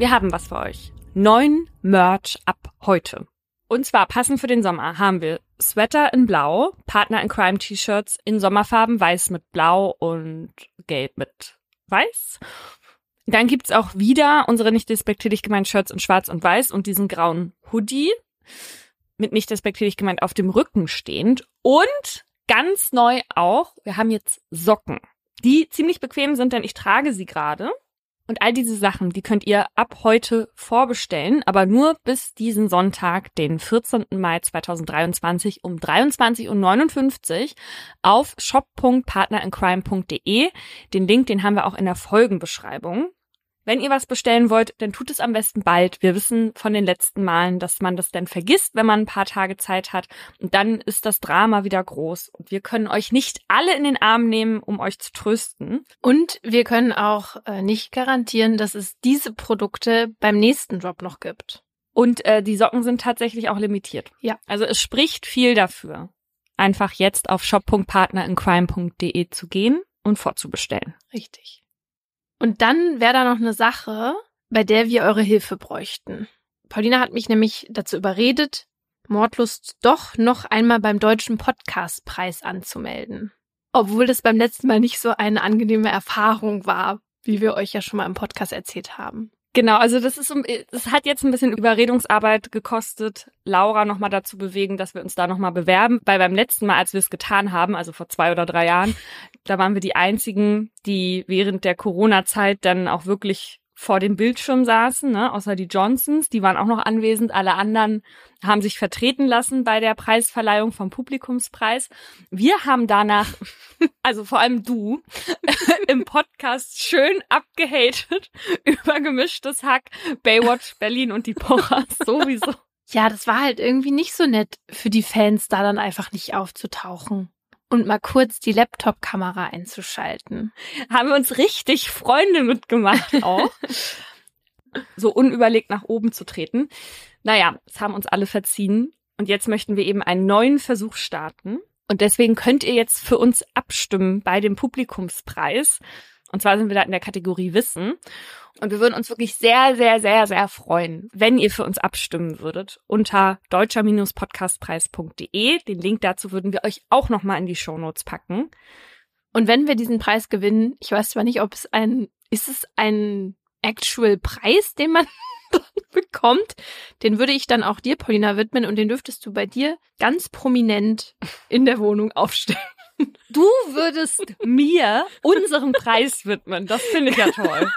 wir haben was für euch. Neun Merch ab heute. Und zwar passend für den Sommer haben wir Sweater in Blau, Partner in Crime T-Shirts in Sommerfarben, weiß mit Blau und Gelb mit Weiß. Dann gibt's auch wieder unsere nicht despektierlich gemeint Shirts in Schwarz und Weiß und diesen grauen Hoodie mit nicht despektierlich gemeint auf dem Rücken stehend. Und ganz neu auch, wir haben jetzt Socken, die ziemlich bequem sind, denn ich trage sie gerade. Und all diese Sachen, die könnt ihr ab heute vorbestellen, aber nur bis diesen Sonntag, den 14. Mai 2023 um 23.59 Uhr auf shop.partnerincrime.de. Den Link, den haben wir auch in der Folgenbeschreibung. Wenn ihr was bestellen wollt, dann tut es am besten bald. Wir wissen von den letzten Malen, dass man das dann vergisst, wenn man ein paar Tage Zeit hat. Und dann ist das Drama wieder groß. Und wir können euch nicht alle in den Arm nehmen, um euch zu trösten. Und wir können auch äh, nicht garantieren, dass es diese Produkte beim nächsten Drop noch gibt. Und äh, die Socken sind tatsächlich auch limitiert. Ja. Also es spricht viel dafür, einfach jetzt auf shop.partnerincrime.de zu gehen und vorzubestellen. Richtig. Und dann wäre da noch eine Sache, bei der wir eure Hilfe bräuchten. Paulina hat mich nämlich dazu überredet, Mordlust doch noch einmal beim Deutschen Podcastpreis anzumelden. Obwohl das beim letzten Mal nicht so eine angenehme Erfahrung war, wie wir euch ja schon mal im Podcast erzählt haben. Genau, also das ist, es hat jetzt ein bisschen Überredungsarbeit gekostet, Laura nochmal dazu bewegen, dass wir uns da nochmal bewerben, weil beim letzten Mal, als wir es getan haben, also vor zwei oder drei Jahren, da waren wir die einzigen, die während der Corona-Zeit dann auch wirklich vor dem Bildschirm saßen, ne? außer die Johnsons, die waren auch noch anwesend. Alle anderen haben sich vertreten lassen bei der Preisverleihung vom Publikumspreis. Wir haben danach, also vor allem du, im Podcast schön abgehatet über gemischtes Hack, Baywatch Berlin und die Pochers sowieso. Ja, das war halt irgendwie nicht so nett für die Fans, da dann einfach nicht aufzutauchen und mal kurz die Laptop-Kamera einzuschalten. Haben wir uns richtig Freunde mitgemacht auch. so unüberlegt nach oben zu treten. Naja, es haben uns alle verziehen. Und jetzt möchten wir eben einen neuen Versuch starten. Und deswegen könnt ihr jetzt für uns abstimmen bei dem Publikumspreis. Und zwar sind wir da in der Kategorie Wissen. Und wir würden uns wirklich sehr, sehr, sehr, sehr freuen, wenn ihr für uns abstimmen würdet unter deutscher-podcastpreis.de. Den Link dazu würden wir euch auch nochmal in die Shownotes packen. Und wenn wir diesen Preis gewinnen, ich weiß zwar nicht, ob es ein, ist es ein actual Preis, den man bekommt, den würde ich dann auch dir, Paulina, widmen und den dürftest du bei dir ganz prominent in der Wohnung aufstellen. Du würdest mir unseren Preis widmen. Das finde ich ja toll.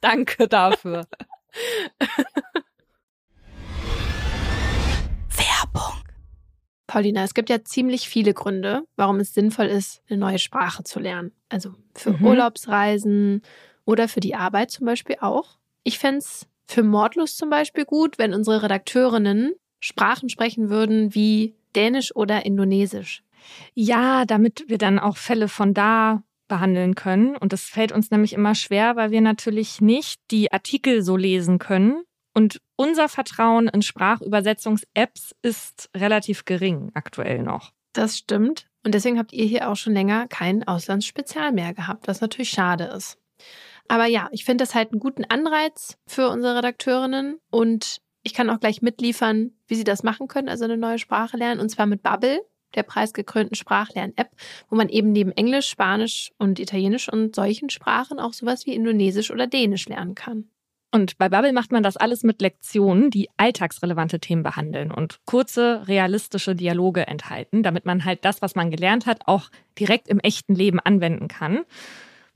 Danke dafür. Werbung. Paulina, es gibt ja ziemlich viele Gründe, warum es sinnvoll ist, eine neue Sprache zu lernen. Also für mhm. Urlaubsreisen oder für die Arbeit zum Beispiel auch. Ich fände es für Mordlust zum Beispiel gut, wenn unsere Redakteurinnen Sprachen sprechen würden wie Dänisch oder Indonesisch. Ja, damit wir dann auch Fälle von da behandeln können. Und das fällt uns nämlich immer schwer, weil wir natürlich nicht die Artikel so lesen können. Und unser Vertrauen in Sprachübersetzungs-Apps ist relativ gering aktuell noch. Das stimmt. Und deswegen habt ihr hier auch schon länger kein Auslandsspezial mehr gehabt, was natürlich schade ist. Aber ja, ich finde das halt einen guten Anreiz für unsere Redakteurinnen und ich kann auch gleich mitliefern, wie sie das machen können, also eine neue Sprache lernen, und zwar mit Bubble der preisgekrönten Sprachlern-App, wo man eben neben Englisch, Spanisch und Italienisch und solchen Sprachen auch sowas wie Indonesisch oder Dänisch lernen kann. Und bei Bubble macht man das alles mit Lektionen, die alltagsrelevante Themen behandeln und kurze, realistische Dialoge enthalten, damit man halt das, was man gelernt hat, auch direkt im echten Leben anwenden kann.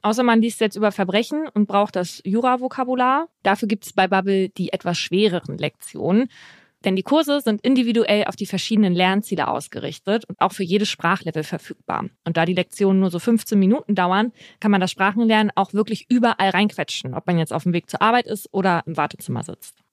Außer man liest jetzt über Verbrechen und braucht das Jura-Vokabular. Dafür gibt es bei Bubble die etwas schwereren Lektionen. Denn die Kurse sind individuell auf die verschiedenen Lernziele ausgerichtet und auch für jedes Sprachlevel verfügbar. Und da die Lektionen nur so 15 Minuten dauern, kann man das Sprachenlernen auch wirklich überall reinquetschen, ob man jetzt auf dem Weg zur Arbeit ist oder im Wartezimmer sitzt.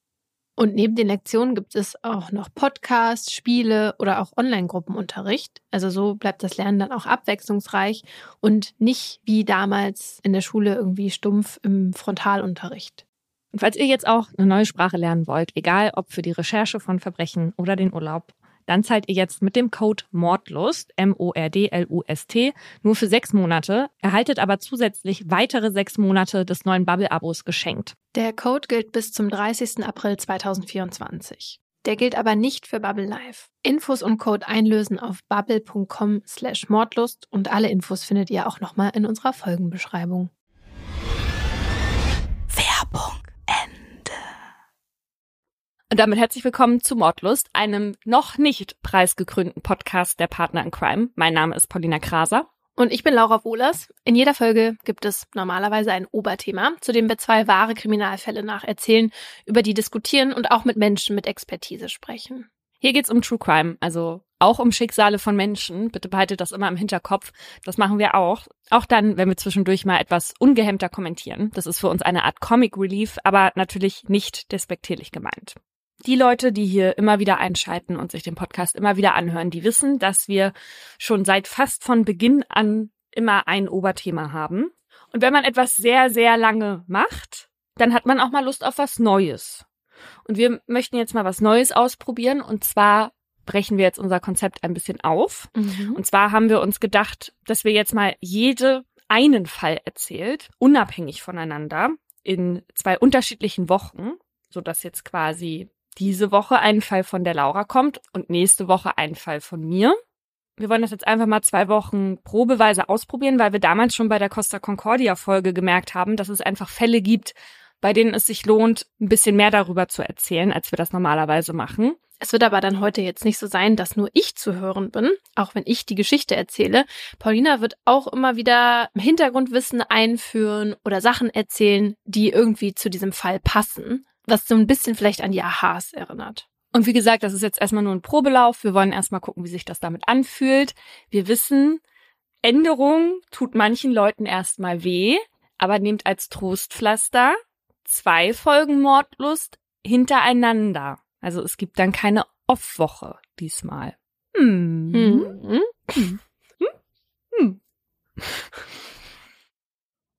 Und neben den Lektionen gibt es auch noch Podcasts, Spiele oder auch Online-Gruppenunterricht. Also so bleibt das Lernen dann auch abwechslungsreich und nicht wie damals in der Schule irgendwie stumpf im Frontalunterricht. Und falls ihr jetzt auch eine neue Sprache lernen wollt, egal ob für die Recherche von Verbrechen oder den Urlaub, dann zahlt ihr jetzt mit dem Code Mordlust, M-O-R-D-L-U-S-T, nur für sechs Monate, erhaltet aber zusätzlich weitere sechs Monate des neuen Bubble-Abos geschenkt. Der Code gilt bis zum 30. April 2024. Der gilt aber nicht für Bubble Live. Infos und Code einlösen auf bubble.com slash Mordlust und alle Infos findet ihr auch nochmal in unserer Folgenbeschreibung. Und damit herzlich willkommen zu Mordlust, einem noch nicht preisgekrönten Podcast der Partner in Crime. Mein Name ist Paulina Kraser. Und ich bin Laura Wohlers. In jeder Folge gibt es normalerweise ein Oberthema, zu dem wir zwei wahre Kriminalfälle nacherzählen, über die diskutieren und auch mit Menschen mit Expertise sprechen. Hier geht's um True Crime, also auch um Schicksale von Menschen. Bitte behaltet das immer im Hinterkopf. Das machen wir auch. Auch dann, wenn wir zwischendurch mal etwas ungehemmter kommentieren. Das ist für uns eine Art Comic Relief, aber natürlich nicht despektierlich gemeint. Die Leute, die hier immer wieder einschalten und sich den Podcast immer wieder anhören, die wissen, dass wir schon seit fast von Beginn an immer ein Oberthema haben. Und wenn man etwas sehr, sehr lange macht, dann hat man auch mal Lust auf was Neues. Und wir möchten jetzt mal was Neues ausprobieren. Und zwar brechen wir jetzt unser Konzept ein bisschen auf. Mhm. Und zwar haben wir uns gedacht, dass wir jetzt mal jede einen Fall erzählt, unabhängig voneinander, in zwei unterschiedlichen Wochen, so dass jetzt quasi diese Woche ein Fall von der Laura kommt und nächste Woche ein Fall von mir. Wir wollen das jetzt einfach mal zwei Wochen probeweise ausprobieren, weil wir damals schon bei der Costa Concordia Folge gemerkt haben, dass es einfach Fälle gibt, bei denen es sich lohnt, ein bisschen mehr darüber zu erzählen, als wir das normalerweise machen. Es wird aber dann heute jetzt nicht so sein, dass nur ich zu hören bin, auch wenn ich die Geschichte erzähle. Paulina wird auch immer wieder Hintergrundwissen einführen oder Sachen erzählen, die irgendwie zu diesem Fall passen was so ein bisschen vielleicht an die Aha's erinnert. Und wie gesagt, das ist jetzt erstmal nur ein Probelauf. Wir wollen erstmal gucken, wie sich das damit anfühlt. Wir wissen, Änderung tut manchen Leuten erstmal weh, aber nehmt als Trostpflaster zwei Folgen Mordlust hintereinander. Also es gibt dann keine Off-Woche diesmal. Hm. Hm. Hm. Hm.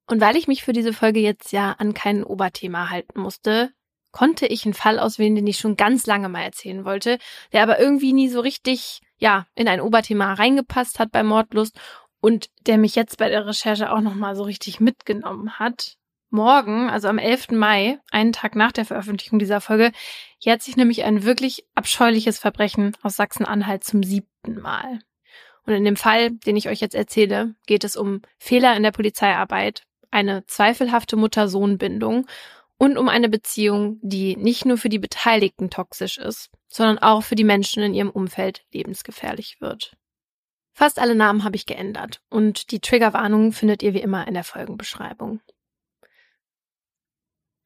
Und weil ich mich für diese Folge jetzt ja an kein Oberthema halten musste, konnte ich einen Fall auswählen, den ich schon ganz lange mal erzählen wollte, der aber irgendwie nie so richtig, ja, in ein Oberthema reingepasst hat bei Mordlust und der mich jetzt bei der Recherche auch nochmal so richtig mitgenommen hat. Morgen, also am 11. Mai, einen Tag nach der Veröffentlichung dieser Folge, jährt sich nämlich ein wirklich abscheuliches Verbrechen aus Sachsen-Anhalt zum siebten Mal. Und in dem Fall, den ich euch jetzt erzähle, geht es um Fehler in der Polizeiarbeit, eine zweifelhafte Mutter-Sohn-Bindung und um eine Beziehung, die nicht nur für die Beteiligten toxisch ist, sondern auch für die Menschen in ihrem Umfeld lebensgefährlich wird. Fast alle Namen habe ich geändert und die Triggerwarnung findet ihr wie immer in der Folgenbeschreibung.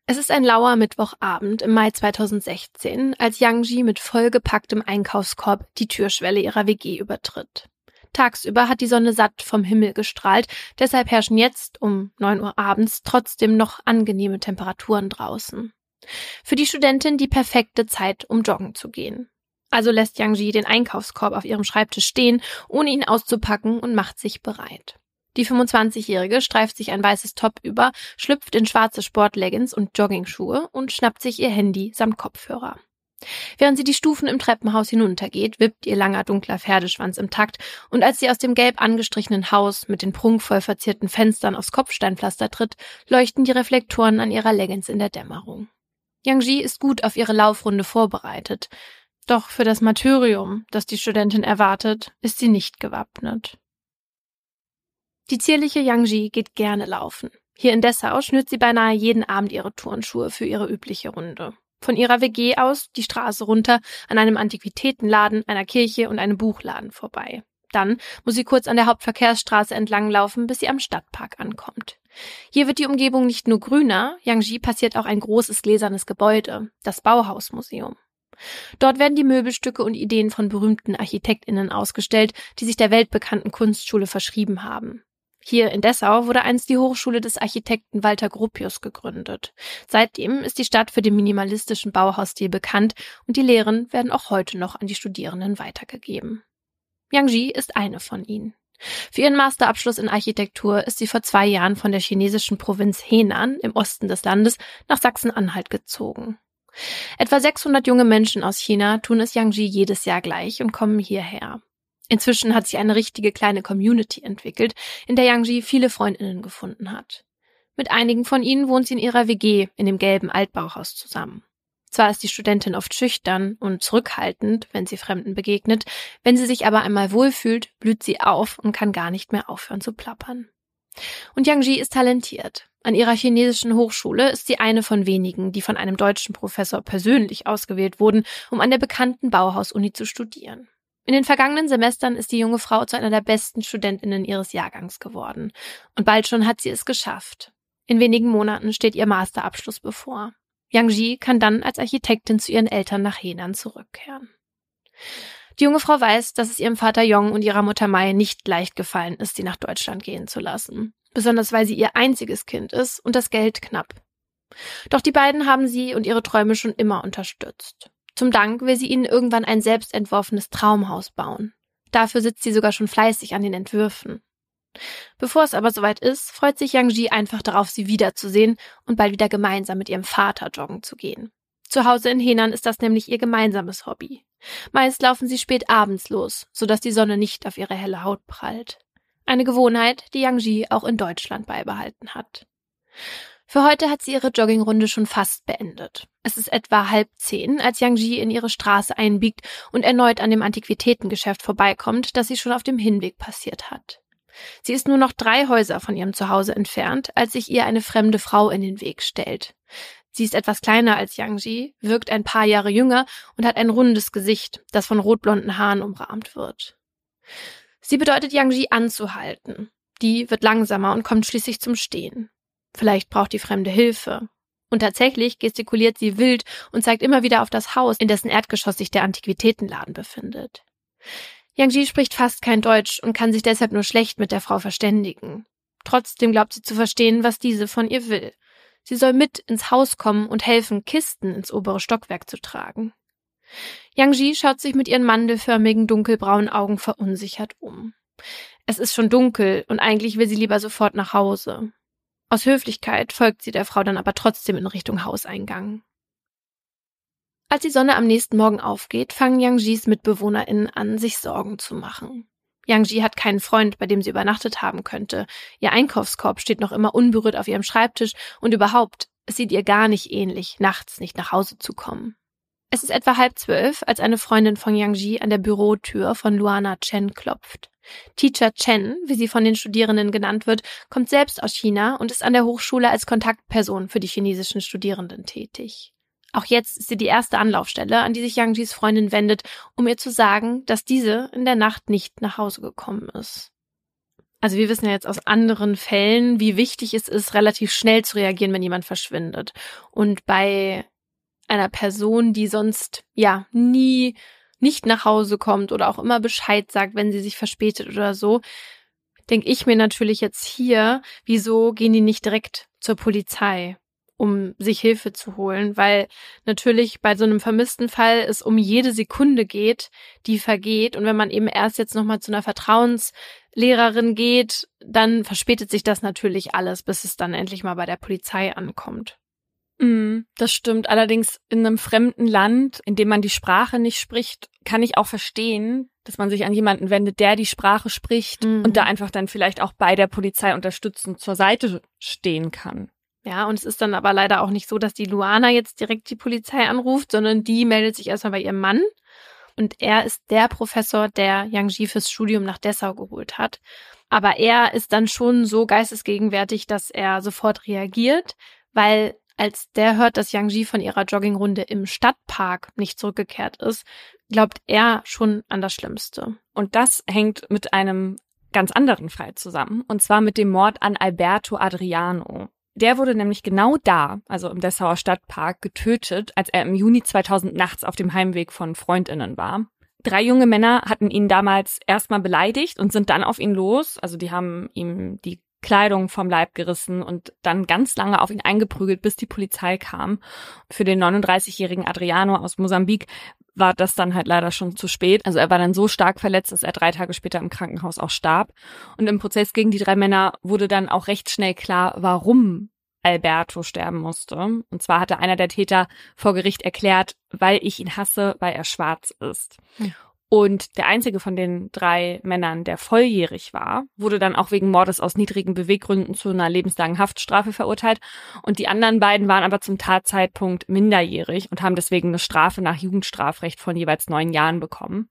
Es ist ein lauer Mittwochabend im Mai 2016, als Yang Ji mit vollgepacktem Einkaufskorb die Türschwelle ihrer WG übertritt. Tagsüber hat die Sonne satt vom Himmel gestrahlt, deshalb herrschen jetzt um neun Uhr abends trotzdem noch angenehme Temperaturen draußen. Für die Studentin die perfekte Zeit, um joggen zu gehen. Also lässt Yang Ji den Einkaufskorb auf ihrem Schreibtisch stehen, ohne ihn auszupacken und macht sich bereit. Die 25-Jährige streift sich ein weißes Top über, schlüpft in schwarze Sportleggings und Joggingschuhe und schnappt sich ihr Handy samt Kopfhörer. Während sie die Stufen im Treppenhaus hinuntergeht, wippt ihr langer dunkler Pferdeschwanz im Takt, und als sie aus dem gelb angestrichenen Haus mit den prunkvoll verzierten Fenstern aufs Kopfsteinpflaster tritt, leuchten die Reflektoren an ihrer Leggings in der Dämmerung. Yang ist gut auf ihre Laufrunde vorbereitet, doch für das Martyrium, das die Studentin erwartet, ist sie nicht gewappnet. Die zierliche Yang geht gerne laufen. Hier in Dessau schnürt sie beinahe jeden Abend ihre Turnschuhe für ihre übliche Runde. Von ihrer WG aus die Straße runter an einem Antiquitätenladen, einer Kirche und einem Buchladen vorbei. Dann muss sie kurz an der Hauptverkehrsstraße entlang laufen, bis sie am Stadtpark ankommt. Hier wird die Umgebung nicht nur grüner, Yangji passiert auch ein großes gläsernes Gebäude, das Bauhausmuseum. Dort werden die Möbelstücke und Ideen von berühmten Architektinnen ausgestellt, die sich der weltbekannten Kunstschule verschrieben haben. Hier in Dessau wurde einst die Hochschule des Architekten Walter Gropius gegründet. Seitdem ist die Stadt für den minimalistischen Bauhausstil bekannt und die Lehren werden auch heute noch an die Studierenden weitergegeben. Yang ist eine von ihnen. Für ihren Masterabschluss in Architektur ist sie vor zwei Jahren von der chinesischen Provinz Henan im Osten des Landes nach Sachsen-Anhalt gezogen. Etwa 600 junge Menschen aus China tun es Yangji jedes Jahr gleich und kommen hierher. Inzwischen hat sich eine richtige kleine Community entwickelt, in der Yangji viele Freundinnen gefunden hat. Mit einigen von ihnen wohnt sie in ihrer WG in dem gelben Altbauhaus zusammen. Zwar ist die Studentin oft schüchtern und zurückhaltend, wenn sie Fremden begegnet, wenn sie sich aber einmal wohlfühlt, blüht sie auf und kann gar nicht mehr aufhören zu plappern. Und Yang Ji ist talentiert. An ihrer chinesischen Hochschule ist sie eine von wenigen, die von einem deutschen Professor persönlich ausgewählt wurden, um an der bekannten Bauhaus-Uni zu studieren. In den vergangenen Semestern ist die junge Frau zu einer der besten Studentinnen ihres Jahrgangs geworden. Und bald schon hat sie es geschafft. In wenigen Monaten steht ihr Masterabschluss bevor. Yang Ji kann dann als Architektin zu ihren Eltern nach Henan zurückkehren. Die junge Frau weiß, dass es ihrem Vater Yong und ihrer Mutter Mai nicht leicht gefallen ist, sie nach Deutschland gehen zu lassen. Besonders weil sie ihr einziges Kind ist und das Geld knapp. Doch die beiden haben sie und ihre Träume schon immer unterstützt. Zum Dank will sie ihnen irgendwann ein selbstentworfenes Traumhaus bauen. Dafür sitzt sie sogar schon fleißig an den Entwürfen. Bevor es aber soweit ist, freut sich Yang Ji einfach darauf, sie wiederzusehen und bald wieder gemeinsam mit ihrem Vater joggen zu gehen. Zu Hause in Henan ist das nämlich ihr gemeinsames Hobby. Meist laufen sie spät abends los, sodass die Sonne nicht auf ihre helle Haut prallt. Eine Gewohnheit, die Yang Ji auch in Deutschland beibehalten hat. Für heute hat sie ihre Joggingrunde schon fast beendet. Es ist etwa halb zehn, als Yang Ji in ihre Straße einbiegt und erneut an dem Antiquitätengeschäft vorbeikommt, das sie schon auf dem Hinweg passiert hat. Sie ist nur noch drei Häuser von ihrem Zuhause entfernt, als sich ihr eine fremde Frau in den Weg stellt. Sie ist etwas kleiner als Yang Ji, wirkt ein paar Jahre jünger und hat ein rundes Gesicht, das von rotblonden Haaren umrahmt wird. Sie bedeutet Yang Ji anzuhalten. Die wird langsamer und kommt schließlich zum Stehen. Vielleicht braucht die Fremde Hilfe. Und tatsächlich gestikuliert sie wild und zeigt immer wieder auf das Haus, in dessen Erdgeschoss sich der Antiquitätenladen befindet. Yang Ji spricht fast kein Deutsch und kann sich deshalb nur schlecht mit der Frau verständigen. Trotzdem glaubt sie zu verstehen, was diese von ihr will. Sie soll mit ins Haus kommen und helfen, Kisten ins obere Stockwerk zu tragen. Yang Ji schaut sich mit ihren mandelförmigen dunkelbraunen Augen verunsichert um. Es ist schon dunkel und eigentlich will sie lieber sofort nach Hause. Aus Höflichkeit folgt sie der Frau dann aber trotzdem in Richtung Hauseingang. Als die Sonne am nächsten Morgen aufgeht, fangen Yang Jis MitbewohnerInnen an, sich Sorgen zu machen. Yang Ji hat keinen Freund, bei dem sie übernachtet haben könnte. Ihr Einkaufskorb steht noch immer unberührt auf ihrem Schreibtisch und überhaupt, es sieht ihr gar nicht ähnlich, nachts nicht nach Hause zu kommen. Es ist etwa halb zwölf, als eine Freundin von Yang Ji an der Bürotür von Luana Chen klopft. Teacher Chen, wie sie von den Studierenden genannt wird, kommt selbst aus China und ist an der Hochschule als Kontaktperson für die chinesischen Studierenden tätig. Auch jetzt ist sie die erste Anlaufstelle, an die sich Yang Jis Freundin wendet, um ihr zu sagen, dass diese in der Nacht nicht nach Hause gekommen ist. Also wir wissen ja jetzt aus anderen Fällen, wie wichtig es ist, relativ schnell zu reagieren, wenn jemand verschwindet. Und bei einer Person, die sonst ja nie nicht nach Hause kommt oder auch immer Bescheid sagt, wenn sie sich verspätet oder so, denke ich mir natürlich jetzt hier, wieso gehen die nicht direkt zur Polizei? um sich Hilfe zu holen, weil natürlich bei so einem vermissten Fall es um jede Sekunde geht, die vergeht. Und wenn man eben erst jetzt nochmal zu einer Vertrauenslehrerin geht, dann verspätet sich das natürlich alles, bis es dann endlich mal bei der Polizei ankommt. Mm, das stimmt. Allerdings in einem fremden Land, in dem man die Sprache nicht spricht, kann ich auch verstehen, dass man sich an jemanden wendet, der die Sprache spricht mhm. und da einfach dann vielleicht auch bei der Polizei unterstützend zur Seite stehen kann. Ja, und es ist dann aber leider auch nicht so, dass die Luana jetzt direkt die Polizei anruft, sondern die meldet sich erstmal bei ihrem Mann. Und er ist der Professor, der Yang Ji fürs Studium nach Dessau geholt hat. Aber er ist dann schon so geistesgegenwärtig, dass er sofort reagiert, weil als der hört, dass Yang Ji von ihrer Joggingrunde im Stadtpark nicht zurückgekehrt ist, glaubt er schon an das Schlimmste. Und das hängt mit einem ganz anderen Fall zusammen, und zwar mit dem Mord an Alberto Adriano. Der wurde nämlich genau da, also im Dessauer Stadtpark, getötet, als er im Juni 2000 nachts auf dem Heimweg von Freundinnen war. Drei junge Männer hatten ihn damals erstmal beleidigt und sind dann auf ihn los. Also die haben ihm die Kleidung vom Leib gerissen und dann ganz lange auf ihn eingeprügelt, bis die Polizei kam. Für den 39-jährigen Adriano aus Mosambik war das dann halt leider schon zu spät. Also er war dann so stark verletzt, dass er drei Tage später im Krankenhaus auch starb. Und im Prozess gegen die drei Männer wurde dann auch recht schnell klar, warum Alberto sterben musste. Und zwar hatte einer der Täter vor Gericht erklärt, weil ich ihn hasse, weil er schwarz ist. Ja. Und der einzige von den drei Männern, der volljährig war, wurde dann auch wegen Mordes aus niedrigen Beweggründen zu einer lebenslangen Haftstrafe verurteilt. Und die anderen beiden waren aber zum Tatzeitpunkt minderjährig und haben deswegen eine Strafe nach Jugendstrafrecht von jeweils neun Jahren bekommen.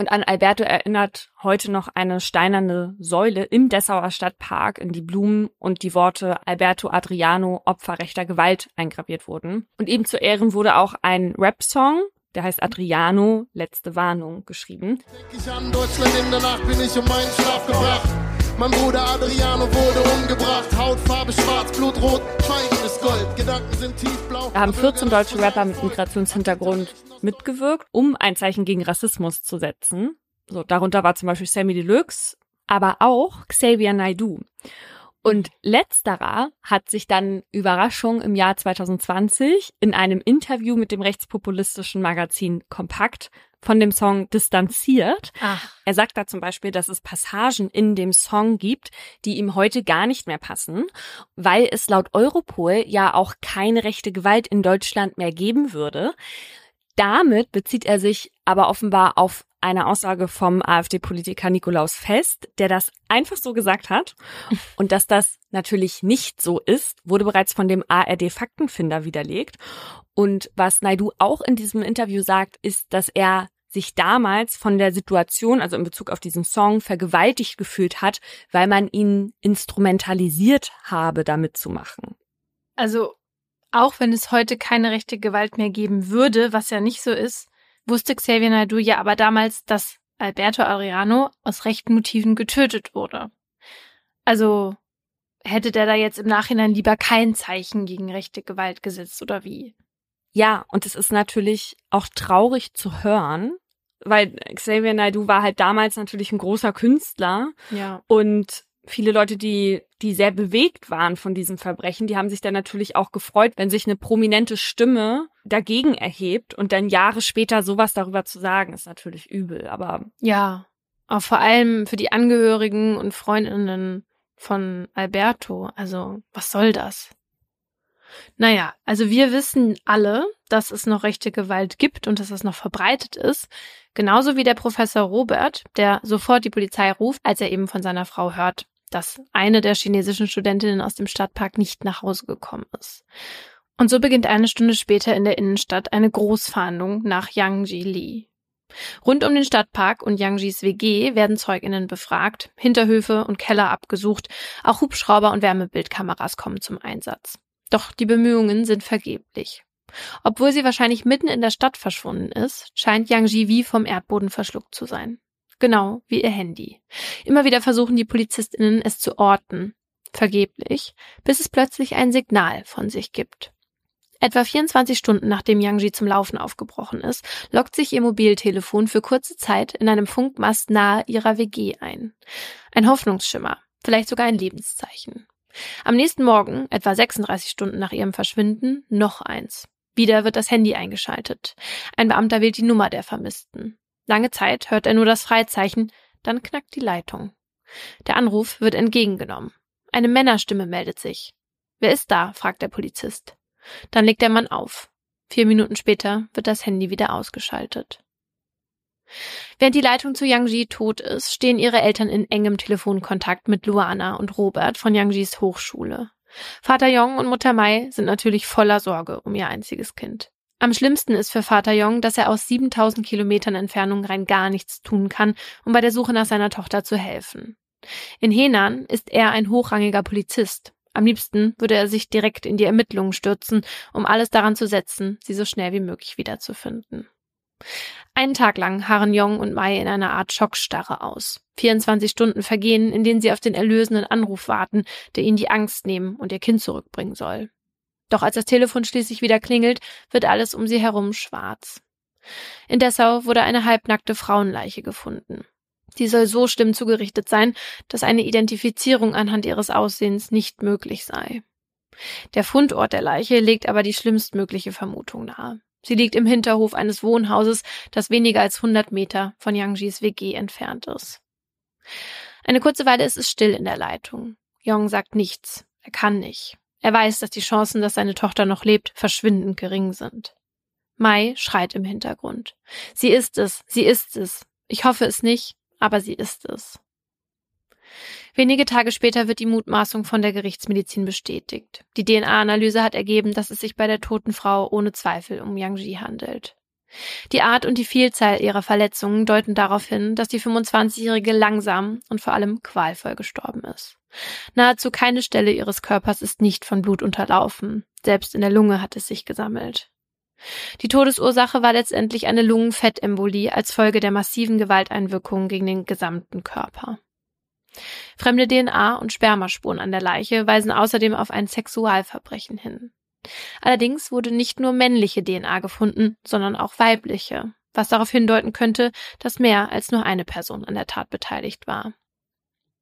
Und an Alberto erinnert heute noch eine steinerne Säule im Dessauer Stadtpark, in die Blumen und die Worte Alberto Adriano, Opfer rechter Gewalt eingraviert wurden. Und eben zu Ehren wurde auch ein Rap-Song der heißt Adriano, letzte Warnung, geschrieben. Denk ich an Deutschland in der Nacht bin ich um meinen Schlaf gebracht. Mein Bruder Adriano wurde umgebracht. Hautfarbe schwarz, Schweigen ist Gold. Gedanken sind tiefblau. Da haben 14 deutsche Rapper mit Migrationshintergrund mitgewirkt, um ein Zeichen gegen Rassismus zu setzen. So, darunter war zum Beispiel Sammy Deluxe, aber auch Xavier Naidoo. Und letzterer hat sich dann Überraschung im Jahr 2020 in einem Interview mit dem rechtspopulistischen Magazin Kompakt von dem Song distanziert. Ach. Er sagt da zum Beispiel, dass es Passagen in dem Song gibt, die ihm heute gar nicht mehr passen, weil es laut Europol ja auch keine rechte Gewalt in Deutschland mehr geben würde. Damit bezieht er sich aber offenbar auf eine Aussage vom AfD-Politiker Nikolaus Fest, der das einfach so gesagt hat. Und dass das natürlich nicht so ist, wurde bereits von dem ARD-Faktenfinder widerlegt. Und was Naidu auch in diesem Interview sagt, ist, dass er sich damals von der Situation, also in Bezug auf diesen Song, vergewaltigt gefühlt hat, weil man ihn instrumentalisiert habe, damit zu machen. Also auch wenn es heute keine rechte Gewalt mehr geben würde, was ja nicht so ist, wusste Xavier Naidoo ja aber damals, dass Alberto Ariano aus rechten Motiven getötet wurde. Also hätte der da jetzt im Nachhinein lieber kein Zeichen gegen rechte Gewalt gesetzt oder wie? Ja, und es ist natürlich auch traurig zu hören, weil Xavier Naidoo war halt damals natürlich ein großer Künstler. Ja. Und viele Leute, die, die sehr bewegt waren von diesem Verbrechen, die haben sich dann natürlich auch gefreut, wenn sich eine prominente Stimme dagegen erhebt und dann Jahre später sowas darüber zu sagen, ist natürlich übel, aber. Ja. Auch vor allem für die Angehörigen und Freundinnen von Alberto. Also, was soll das? Naja, also wir wissen alle, dass es noch rechte Gewalt gibt und dass es noch verbreitet ist. Genauso wie der Professor Robert, der sofort die Polizei ruft, als er eben von seiner Frau hört, dass eine der chinesischen Studentinnen aus dem Stadtpark nicht nach Hause gekommen ist. Und so beginnt eine Stunde später in der Innenstadt eine Großfahndung nach Yang Ji Li. Rund um den Stadtpark und Yang Jis WG werden Zeuginnen befragt, Hinterhöfe und Keller abgesucht, auch Hubschrauber und Wärmebildkameras kommen zum Einsatz. Doch die Bemühungen sind vergeblich. Obwohl sie wahrscheinlich mitten in der Stadt verschwunden ist, scheint Yang Ji wie vom Erdboden verschluckt zu sein. Genau wie ihr Handy. Immer wieder versuchen die Polizistinnen es zu orten. Vergeblich, bis es plötzlich ein Signal von sich gibt. Etwa 24 Stunden nachdem Yangji zum Laufen aufgebrochen ist, lockt sich ihr Mobiltelefon für kurze Zeit in einem Funkmast nahe ihrer WG ein. Ein Hoffnungsschimmer, vielleicht sogar ein Lebenszeichen. Am nächsten Morgen, etwa 36 Stunden nach ihrem Verschwinden, noch eins. Wieder wird das Handy eingeschaltet. Ein Beamter wählt die Nummer der Vermissten. Lange Zeit hört er nur das Freizeichen, dann knackt die Leitung. Der Anruf wird entgegengenommen. Eine Männerstimme meldet sich. Wer ist da? fragt der Polizist. Dann legt der Mann auf. Vier Minuten später wird das Handy wieder ausgeschaltet. Während die Leitung zu Yangji tot ist, stehen ihre Eltern in engem Telefonkontakt mit Luana und Robert von Yangjis Hochschule. Vater Yong und Mutter Mai sind natürlich voller Sorge um ihr einziges Kind. Am schlimmsten ist für Vater Jong, dass er aus 7000 Kilometern Entfernung rein gar nichts tun kann, um bei der Suche nach seiner Tochter zu helfen. In Henan ist er ein hochrangiger Polizist. Am liebsten würde er sich direkt in die Ermittlungen stürzen, um alles daran zu setzen, sie so schnell wie möglich wiederzufinden. Einen Tag lang harren Jong und Mai in einer Art Schockstarre aus. 24 Stunden vergehen, in denen sie auf den erlösenden Anruf warten, der ihnen die Angst nehmen und ihr Kind zurückbringen soll. Doch als das Telefon schließlich wieder klingelt, wird alles um sie herum schwarz. In Dessau wurde eine halbnackte Frauenleiche gefunden. Die soll so schlimm zugerichtet sein, dass eine Identifizierung anhand ihres Aussehens nicht möglich sei. Der Fundort der Leiche legt aber die schlimmstmögliche Vermutung nahe. Sie liegt im Hinterhof eines Wohnhauses, das weniger als 100 Meter von Yangjis WG entfernt ist. Eine kurze Weile ist es still in der Leitung. Yong sagt nichts. Er kann nicht. Er weiß, dass die Chancen, dass seine Tochter noch lebt, verschwindend gering sind. Mai schreit im Hintergrund. Sie ist es, sie ist es. Ich hoffe es nicht, aber sie ist es. Wenige Tage später wird die Mutmaßung von der Gerichtsmedizin bestätigt. Die DNA-Analyse hat ergeben, dass es sich bei der toten Frau ohne Zweifel um Yang Ji handelt. Die Art und die Vielzahl ihrer Verletzungen deuten darauf hin, dass die 25-Jährige langsam und vor allem qualvoll gestorben ist. Nahezu keine Stelle ihres Körpers ist nicht von Blut unterlaufen. Selbst in der Lunge hat es sich gesammelt. Die Todesursache war letztendlich eine Lungenfettembolie als Folge der massiven Gewalteinwirkungen gegen den gesamten Körper. Fremde DNA und Spermaspuren an der Leiche weisen außerdem auf ein Sexualverbrechen hin. Allerdings wurde nicht nur männliche DNA gefunden, sondern auch weibliche, was darauf hindeuten könnte, dass mehr als nur eine Person an der Tat beteiligt war.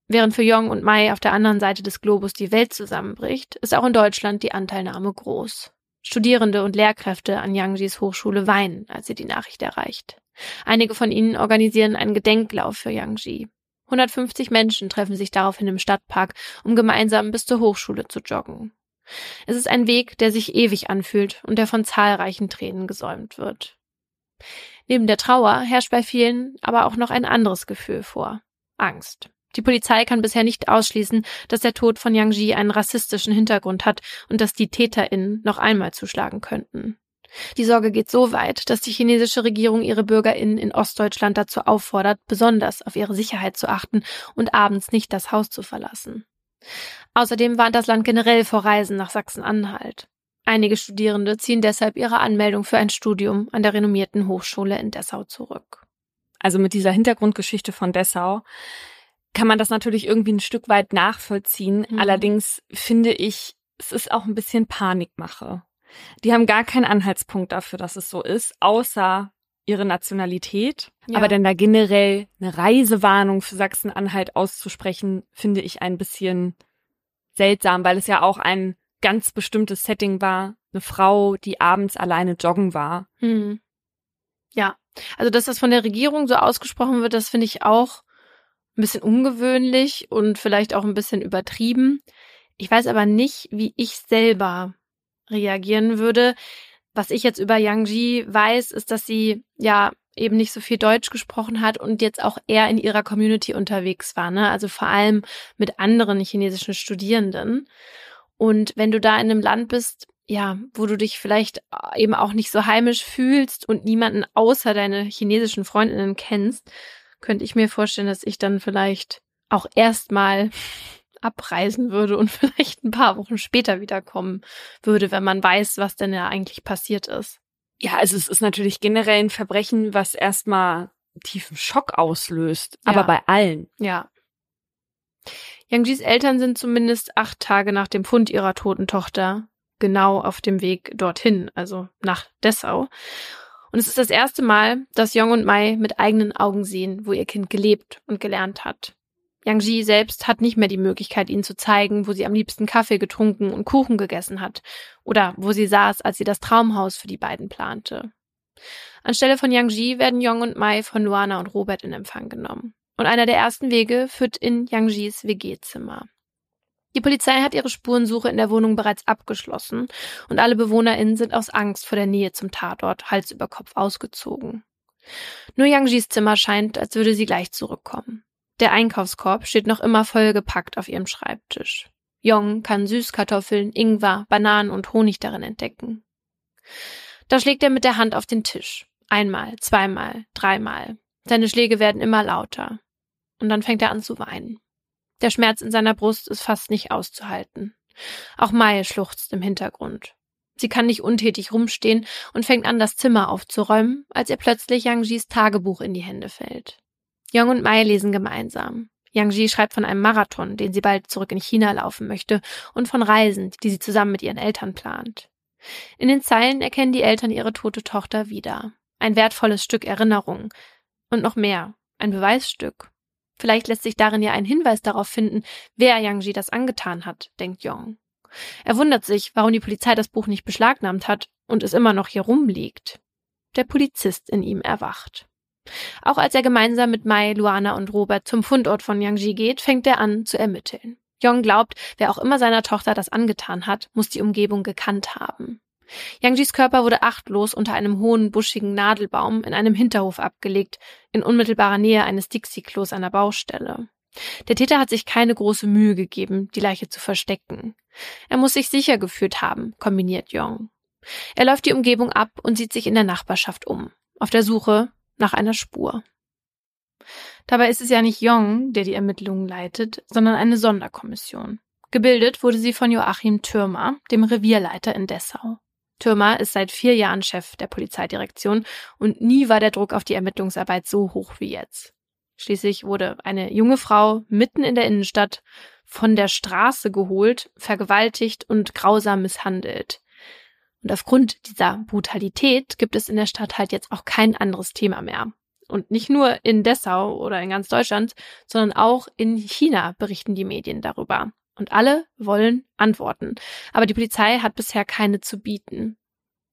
Während für Jong und Mai auf der anderen Seite des Globus die Welt zusammenbricht, ist auch in Deutschland die Anteilnahme groß. Studierende und Lehrkräfte an Yangjis Hochschule weinen, als sie die Nachricht erreicht. Einige von ihnen organisieren einen Gedenklauf für Yangji. 150 Menschen treffen sich daraufhin im Stadtpark, um gemeinsam bis zur Hochschule zu joggen. Es ist ein Weg, der sich ewig anfühlt und der von zahlreichen Tränen gesäumt wird. Neben der Trauer herrscht bei vielen aber auch noch ein anderes Gefühl vor. Angst. Die Polizei kann bisher nicht ausschließen, dass der Tod von Yang Ji einen rassistischen Hintergrund hat und dass die TäterInnen noch einmal zuschlagen könnten. Die Sorge geht so weit, dass die chinesische Regierung ihre BürgerInnen in Ostdeutschland dazu auffordert, besonders auf ihre Sicherheit zu achten und abends nicht das Haus zu verlassen. Außerdem warnt das Land generell vor Reisen nach Sachsen-Anhalt. Einige Studierende ziehen deshalb ihre Anmeldung für ein Studium an der renommierten Hochschule in Dessau zurück. Also mit dieser Hintergrundgeschichte von Dessau kann man das natürlich irgendwie ein Stück weit nachvollziehen. Mhm. Allerdings finde ich, es ist auch ein bisschen Panikmache. Die haben gar keinen Anhaltspunkt dafür, dass es so ist, außer ihre Nationalität. Ja. Aber dann da generell eine Reisewarnung für Sachsen-Anhalt auszusprechen, finde ich ein bisschen seltsam, weil es ja auch ein ganz bestimmtes Setting war. Eine Frau, die abends alleine joggen war. Hm. Ja, also dass das von der Regierung so ausgesprochen wird, das finde ich auch ein bisschen ungewöhnlich und vielleicht auch ein bisschen übertrieben. Ich weiß aber nicht, wie ich selber reagieren würde. Was ich jetzt über Yang Ji weiß, ist, dass sie ja eben nicht so viel Deutsch gesprochen hat und jetzt auch eher in ihrer Community unterwegs war, ne? Also vor allem mit anderen chinesischen Studierenden. Und wenn du da in einem Land bist, ja, wo du dich vielleicht eben auch nicht so heimisch fühlst und niemanden außer deine chinesischen Freundinnen kennst, könnte ich mir vorstellen, dass ich dann vielleicht auch erstmal abreisen würde und vielleicht ein paar Wochen später wiederkommen würde, wenn man weiß, was denn ja eigentlich passiert ist. Ja, also es ist natürlich generell ein Verbrechen, was erstmal tiefen Schock auslöst, ja. aber bei allen. Ja. Yang Jis Eltern sind zumindest acht Tage nach dem Fund ihrer toten Tochter genau auf dem Weg dorthin, also nach Dessau. Und es ist das erste Mal, dass Jong und Mai mit eigenen Augen sehen, wo ihr Kind gelebt und gelernt hat. Yang Ji selbst hat nicht mehr die Möglichkeit, ihnen zu zeigen, wo sie am liebsten Kaffee getrunken und Kuchen gegessen hat oder wo sie saß, als sie das Traumhaus für die beiden plante. Anstelle von Yang Ji werden Yong und Mai von Luana und Robert in Empfang genommen. Und einer der ersten Wege führt in Yang Jis WG-Zimmer. Die Polizei hat ihre Spurensuche in der Wohnung bereits abgeschlossen und alle BewohnerInnen sind aus Angst vor der Nähe zum Tatort Hals über Kopf ausgezogen. Nur Yang Jis Zimmer scheint, als würde sie gleich zurückkommen. Der Einkaufskorb steht noch immer vollgepackt auf ihrem Schreibtisch. Jong kann Süßkartoffeln, Ingwer, Bananen und Honig darin entdecken. Da schlägt er mit der Hand auf den Tisch. Einmal, zweimal, dreimal. Seine Schläge werden immer lauter. Und dann fängt er an zu weinen. Der Schmerz in seiner Brust ist fast nicht auszuhalten. Auch Mai schluchzt im Hintergrund. Sie kann nicht untätig rumstehen und fängt an, das Zimmer aufzuräumen, als ihr plötzlich Yangjis Tagebuch in die Hände fällt. Young und Mai lesen gemeinsam. Yang Ji schreibt von einem Marathon, den sie bald zurück in China laufen möchte, und von Reisen, die sie zusammen mit ihren Eltern plant. In den Zeilen erkennen die Eltern ihre tote Tochter wieder. Ein wertvolles Stück Erinnerung. Und noch mehr. Ein Beweisstück. Vielleicht lässt sich darin ja ein Hinweis darauf finden, wer Yang Ji das angetan hat, denkt Yong. Er wundert sich, warum die Polizei das Buch nicht beschlagnahmt hat und es immer noch hier rumliegt. Der Polizist in ihm erwacht. Auch als er gemeinsam mit Mai, Luana und Robert zum Fundort von Yangji geht, fängt er an zu ermitteln. Jong glaubt, wer auch immer seiner Tochter das angetan hat, muss die Umgebung gekannt haben. Yangjis Körper wurde achtlos unter einem hohen, buschigen Nadelbaum in einem Hinterhof abgelegt, in unmittelbarer Nähe eines Dixie-Klos einer Baustelle. Der Täter hat sich keine große Mühe gegeben, die Leiche zu verstecken. Er muss sich sicher gefühlt haben, kombiniert Jong. Er läuft die Umgebung ab und sieht sich in der Nachbarschaft um, auf der Suche nach einer Spur. Dabei ist es ja nicht Jong, der die Ermittlungen leitet, sondern eine Sonderkommission. Gebildet wurde sie von Joachim Türmer, dem Revierleiter in Dessau. Türmer ist seit vier Jahren Chef der Polizeidirektion und nie war der Druck auf die Ermittlungsarbeit so hoch wie jetzt. Schließlich wurde eine junge Frau mitten in der Innenstadt von der Straße geholt, vergewaltigt und grausam misshandelt. Und aufgrund dieser Brutalität gibt es in der Stadt halt jetzt auch kein anderes Thema mehr. Und nicht nur in Dessau oder in ganz Deutschland, sondern auch in China berichten die Medien darüber. Und alle wollen Antworten. Aber die Polizei hat bisher keine zu bieten.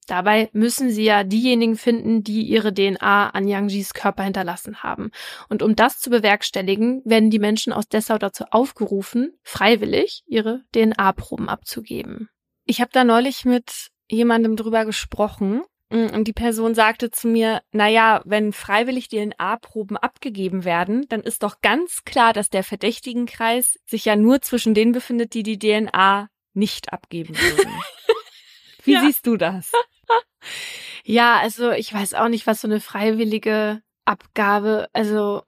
Dabei müssen sie ja diejenigen finden, die ihre DNA an Yangjis Körper hinterlassen haben. Und um das zu bewerkstelligen, werden die Menschen aus Dessau dazu aufgerufen, freiwillig ihre DNA-Proben abzugeben. Ich habe da neulich mit jemandem drüber gesprochen und die Person sagte zu mir, na ja, wenn freiwillig DNA-Proben abgegeben werden, dann ist doch ganz klar, dass der Verdächtigenkreis sich ja nur zwischen denen befindet, die die DNA nicht abgeben würden. Wie ja. siehst du das? ja, also ich weiß auch nicht, was so eine freiwillige Abgabe, also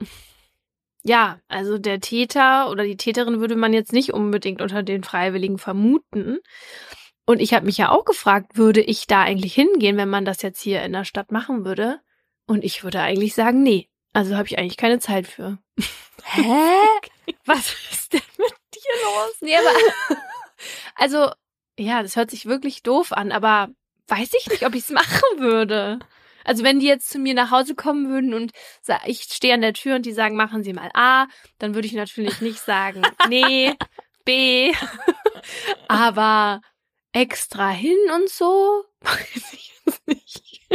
ja, also der Täter oder die Täterin würde man jetzt nicht unbedingt unter den Freiwilligen vermuten. Und ich habe mich ja auch gefragt, würde ich da eigentlich hingehen, wenn man das jetzt hier in der Stadt machen würde? Und ich würde eigentlich sagen, nee. Also habe ich eigentlich keine Zeit für. Hä? Was ist denn mit dir los? Nee, aber also ja, das hört sich wirklich doof an, aber weiß ich nicht, ob ich es machen würde. Also wenn die jetzt zu mir nach Hause kommen würden und ich stehe an der Tür und die sagen, machen Sie mal A, dann würde ich natürlich nicht sagen, nee, B. aber extra hin und so? Weiß ich jetzt nicht.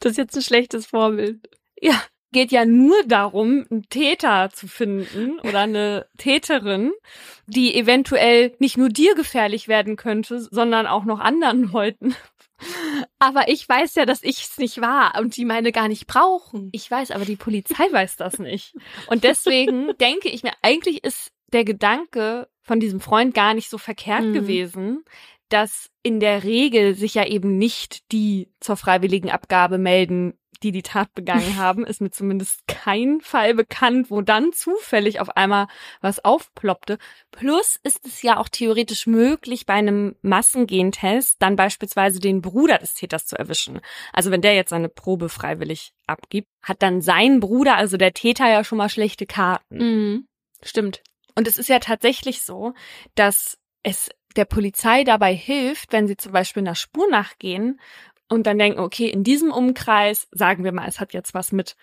Das ist jetzt ein schlechtes Vorbild. Ja, geht ja nur darum, einen Täter zu finden oder eine Täterin, die eventuell nicht nur dir gefährlich werden könnte, sondern auch noch anderen Leuten. Aber ich weiß ja, dass ich es nicht war und die meine gar nicht brauchen. Ich weiß, aber die Polizei weiß das nicht. Und deswegen denke ich mir, eigentlich ist der Gedanke von diesem Freund gar nicht so verkehrt mhm. gewesen, dass in der Regel sich ja eben nicht die zur freiwilligen Abgabe melden, die die Tat begangen haben, ist mir zumindest kein Fall bekannt, wo dann zufällig auf einmal was aufploppte. Plus ist es ja auch theoretisch möglich, bei einem Massengentest dann beispielsweise den Bruder des Täters zu erwischen. Also wenn der jetzt seine Probe freiwillig abgibt, hat dann sein Bruder, also der Täter, ja schon mal schlechte Karten. Mhm. Stimmt. Und es ist ja tatsächlich so, dass es der Polizei dabei hilft, wenn sie zum Beispiel einer Spur nachgehen und dann denken, okay, in diesem Umkreis, sagen wir mal, es hat jetzt was mit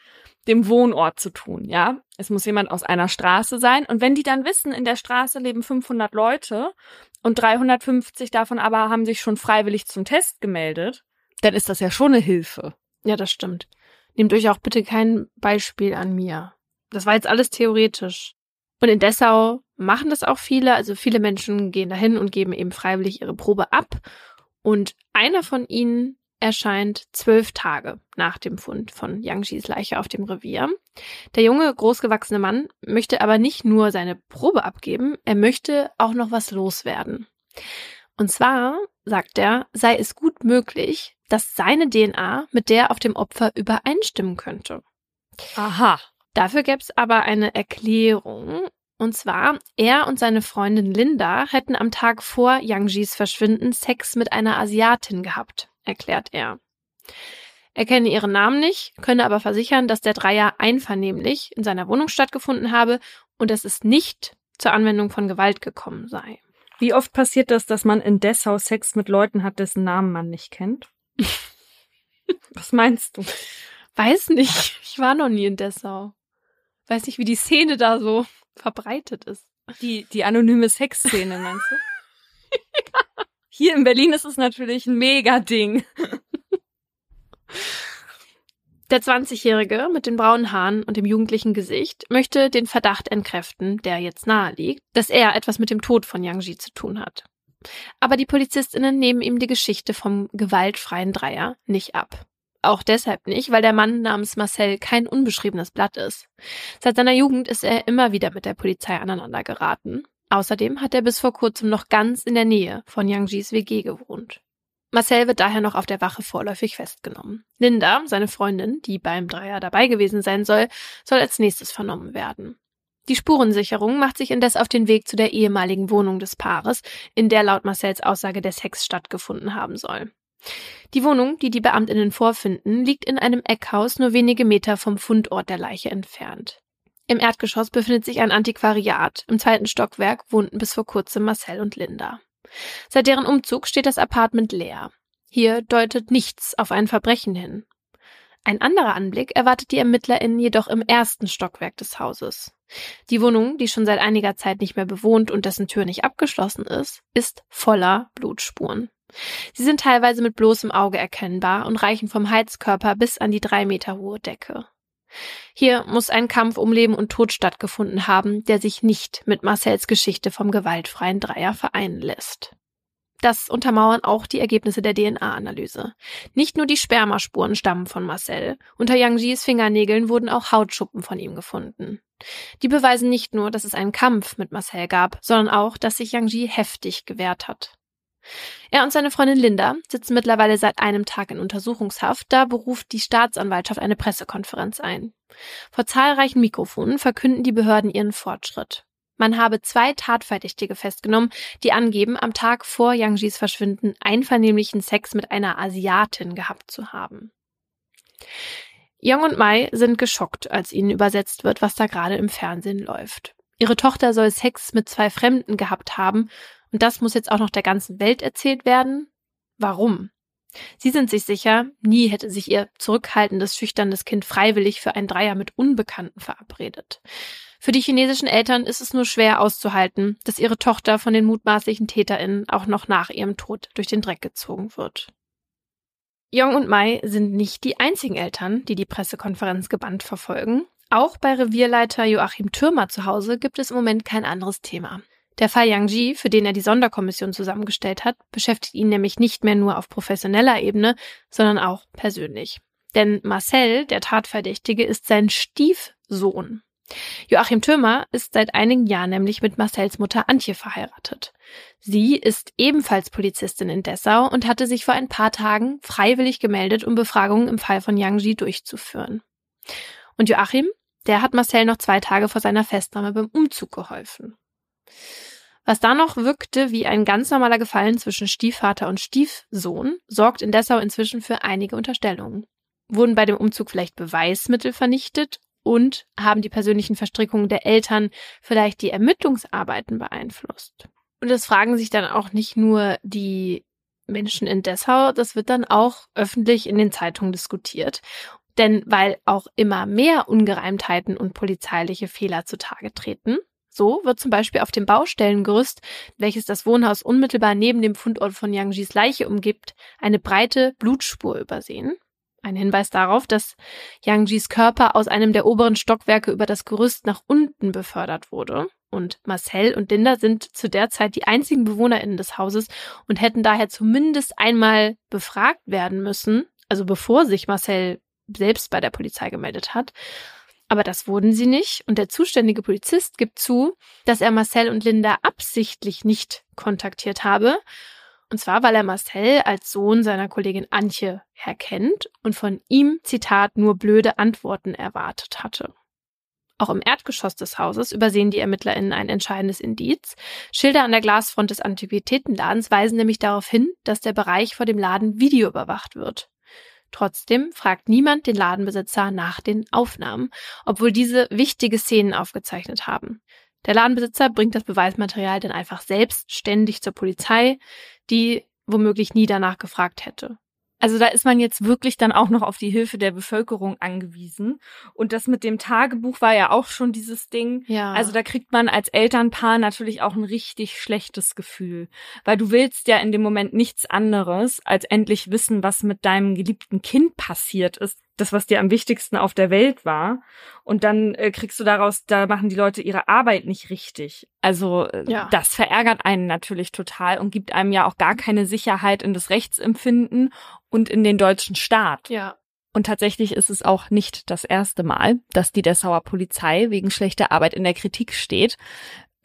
dem Wohnort zu tun, ja. Es muss jemand aus einer Straße sein. Und wenn die dann wissen, in der Straße leben 500 Leute und 350 davon aber haben sich schon freiwillig zum Test gemeldet, dann ist das ja schon eine Hilfe. Ja, das stimmt. Nehmt euch auch bitte kein Beispiel an mir. Das war jetzt alles theoretisch. Und in Dessau machen das auch viele. Also viele Menschen gehen dahin und geben eben freiwillig ihre Probe ab. Und einer von ihnen erscheint zwölf Tage nach dem Fund von Yangshis Leiche auf dem Revier. Der junge, großgewachsene Mann möchte aber nicht nur seine Probe abgeben, er möchte auch noch was loswerden. Und zwar, sagt er, sei es gut möglich, dass seine DNA mit der auf dem Opfer übereinstimmen könnte. Aha. Dafür gäbe es aber eine Erklärung. Und zwar, er und seine Freundin Linda hätten am Tag vor Yangjis Verschwinden Sex mit einer Asiatin gehabt, erklärt er. Er kenne ihren Namen nicht, könne aber versichern, dass der Dreier einvernehmlich in seiner Wohnung stattgefunden habe und dass es nicht zur Anwendung von Gewalt gekommen sei. Wie oft passiert das, dass man in Dessau Sex mit Leuten hat, dessen Namen man nicht kennt? Was meinst du? Weiß nicht. Ich war noch nie in Dessau weiß nicht, wie die Szene da so verbreitet ist. Die, die anonyme Sexszene, meinst du? ja. Hier in Berlin ist es natürlich ein Mega-Ding. Der 20-Jährige mit den braunen Haaren und dem jugendlichen Gesicht möchte den Verdacht entkräften, der jetzt nahe liegt, dass er etwas mit dem Tod von Yang Ji zu tun hat. Aber die Polizistinnen nehmen ihm die Geschichte vom gewaltfreien Dreier nicht ab. Auch deshalb nicht, weil der Mann namens Marcel kein unbeschriebenes Blatt ist. Seit seiner Jugend ist er immer wieder mit der Polizei aneinander geraten. Außerdem hat er bis vor kurzem noch ganz in der Nähe von Yang Jis WG gewohnt. Marcel wird daher noch auf der Wache vorläufig festgenommen. Linda, seine Freundin, die beim Dreier dabei gewesen sein soll, soll als nächstes vernommen werden. Die Spurensicherung macht sich indes auf den Weg zu der ehemaligen Wohnung des Paares, in der laut Marcells Aussage der Sex stattgefunden haben soll. Die Wohnung, die die Beamtinnen vorfinden, liegt in einem Eckhaus nur wenige Meter vom Fundort der Leiche entfernt. Im Erdgeschoss befindet sich ein Antiquariat. Im zweiten Stockwerk wohnten bis vor kurzem Marcel und Linda. Seit deren Umzug steht das Apartment leer. Hier deutet nichts auf ein Verbrechen hin. Ein anderer Anblick erwartet die ErmittlerInnen jedoch im ersten Stockwerk des Hauses. Die Wohnung, die schon seit einiger Zeit nicht mehr bewohnt und dessen Tür nicht abgeschlossen ist, ist voller Blutspuren. Sie sind teilweise mit bloßem Auge erkennbar und reichen vom Heizkörper bis an die drei Meter hohe Decke. Hier muss ein Kampf um Leben und Tod stattgefunden haben, der sich nicht mit Marcells Geschichte vom gewaltfreien Dreier vereinen lässt. Das untermauern auch die Ergebnisse der DNA-Analyse. Nicht nur die Spermaspuren stammen von Marcel. Unter Yang Jis Fingernägeln wurden auch Hautschuppen von ihm gefunden. Die beweisen nicht nur, dass es einen Kampf mit Marcel gab, sondern auch, dass sich Yang Ji heftig gewehrt hat. Er und seine Freundin Linda sitzen mittlerweile seit einem Tag in Untersuchungshaft, da beruft die Staatsanwaltschaft eine Pressekonferenz ein. Vor zahlreichen Mikrofonen verkünden die Behörden ihren Fortschritt. Man habe zwei Tatverdächtige festgenommen, die angeben, am Tag vor Yangjis Verschwinden einvernehmlichen Sex mit einer Asiatin gehabt zu haben. Young und Mai sind geschockt, als ihnen übersetzt wird, was da gerade im Fernsehen läuft. Ihre Tochter soll Sex mit zwei Fremden gehabt haben und das muss jetzt auch noch der ganzen Welt erzählt werden. Warum? Sie sind sich sicher, nie hätte sich ihr zurückhaltendes, schüchternes Kind freiwillig für ein Dreier mit Unbekannten verabredet. Für die chinesischen Eltern ist es nur schwer auszuhalten, dass ihre Tochter von den mutmaßlichen TäterInnen auch noch nach ihrem Tod durch den Dreck gezogen wird. Yong und Mai sind nicht die einzigen Eltern, die die Pressekonferenz gebannt verfolgen. Auch bei Revierleiter Joachim Türmer zu Hause gibt es im Moment kein anderes Thema. Der Fall Yang Ji, für den er die Sonderkommission zusammengestellt hat, beschäftigt ihn nämlich nicht mehr nur auf professioneller Ebene, sondern auch persönlich. Denn Marcel, der Tatverdächtige, ist sein Stiefsohn. Joachim Thürmer ist seit einigen Jahren nämlich mit Marcells Mutter Antje verheiratet. Sie ist ebenfalls Polizistin in Dessau und hatte sich vor ein paar Tagen freiwillig gemeldet, um Befragungen im Fall von Yang Ji durchzuführen. Und Joachim, der hat Marcel noch zwei Tage vor seiner Festnahme beim Umzug geholfen. Was da noch wirkte wie ein ganz normaler Gefallen zwischen Stiefvater und Stiefsohn, sorgt in Dessau inzwischen für einige Unterstellungen. Wurden bei dem Umzug vielleicht Beweismittel vernichtet und haben die persönlichen Verstrickungen der Eltern vielleicht die Ermittlungsarbeiten beeinflusst? Und das fragen sich dann auch nicht nur die Menschen in Dessau, das wird dann auch öffentlich in den Zeitungen diskutiert. Denn weil auch immer mehr Ungereimtheiten und polizeiliche Fehler zutage treten, so wird zum Beispiel auf dem Baustellengerüst, welches das Wohnhaus unmittelbar neben dem Fundort von Yangjis Leiche umgibt, eine breite Blutspur übersehen. Ein Hinweis darauf, dass Yangjis Körper aus einem der oberen Stockwerke über das Gerüst nach unten befördert wurde. Und Marcel und Linda sind zu der Zeit die einzigen BewohnerInnen des Hauses und hätten daher zumindest einmal befragt werden müssen, also bevor sich Marcel selbst bei der Polizei gemeldet hat. Aber das wurden sie nicht und der zuständige Polizist gibt zu, dass er Marcel und Linda absichtlich nicht kontaktiert habe und zwar, weil er Marcel als Sohn seiner Kollegin Antje erkennt und von ihm, Zitat, nur blöde Antworten erwartet hatte. Auch im Erdgeschoss des Hauses übersehen die ErmittlerInnen ein entscheidendes Indiz. Schilder an der Glasfront des Antiquitätenladens weisen nämlich darauf hin, dass der Bereich vor dem Laden videoüberwacht wird. Trotzdem fragt niemand den Ladenbesitzer nach den Aufnahmen, obwohl diese wichtige Szenen aufgezeichnet haben. Der Ladenbesitzer bringt das Beweismaterial dann einfach selbstständig zur Polizei, die womöglich nie danach gefragt hätte. Also da ist man jetzt wirklich dann auch noch auf die Hilfe der Bevölkerung angewiesen. Und das mit dem Tagebuch war ja auch schon dieses Ding. Ja. Also da kriegt man als Elternpaar natürlich auch ein richtig schlechtes Gefühl. Weil du willst ja in dem Moment nichts anderes, als endlich wissen, was mit deinem geliebten Kind passiert ist. Das, was dir am wichtigsten auf der Welt war. Und dann äh, kriegst du daraus, da machen die Leute ihre Arbeit nicht richtig. Also äh, ja. das verärgert einen natürlich total und gibt einem ja auch gar keine Sicherheit in das Rechtsempfinden und in den deutschen Staat. Ja. Und tatsächlich ist es auch nicht das erste Mal, dass die Dessauer Polizei wegen schlechter Arbeit in der Kritik steht.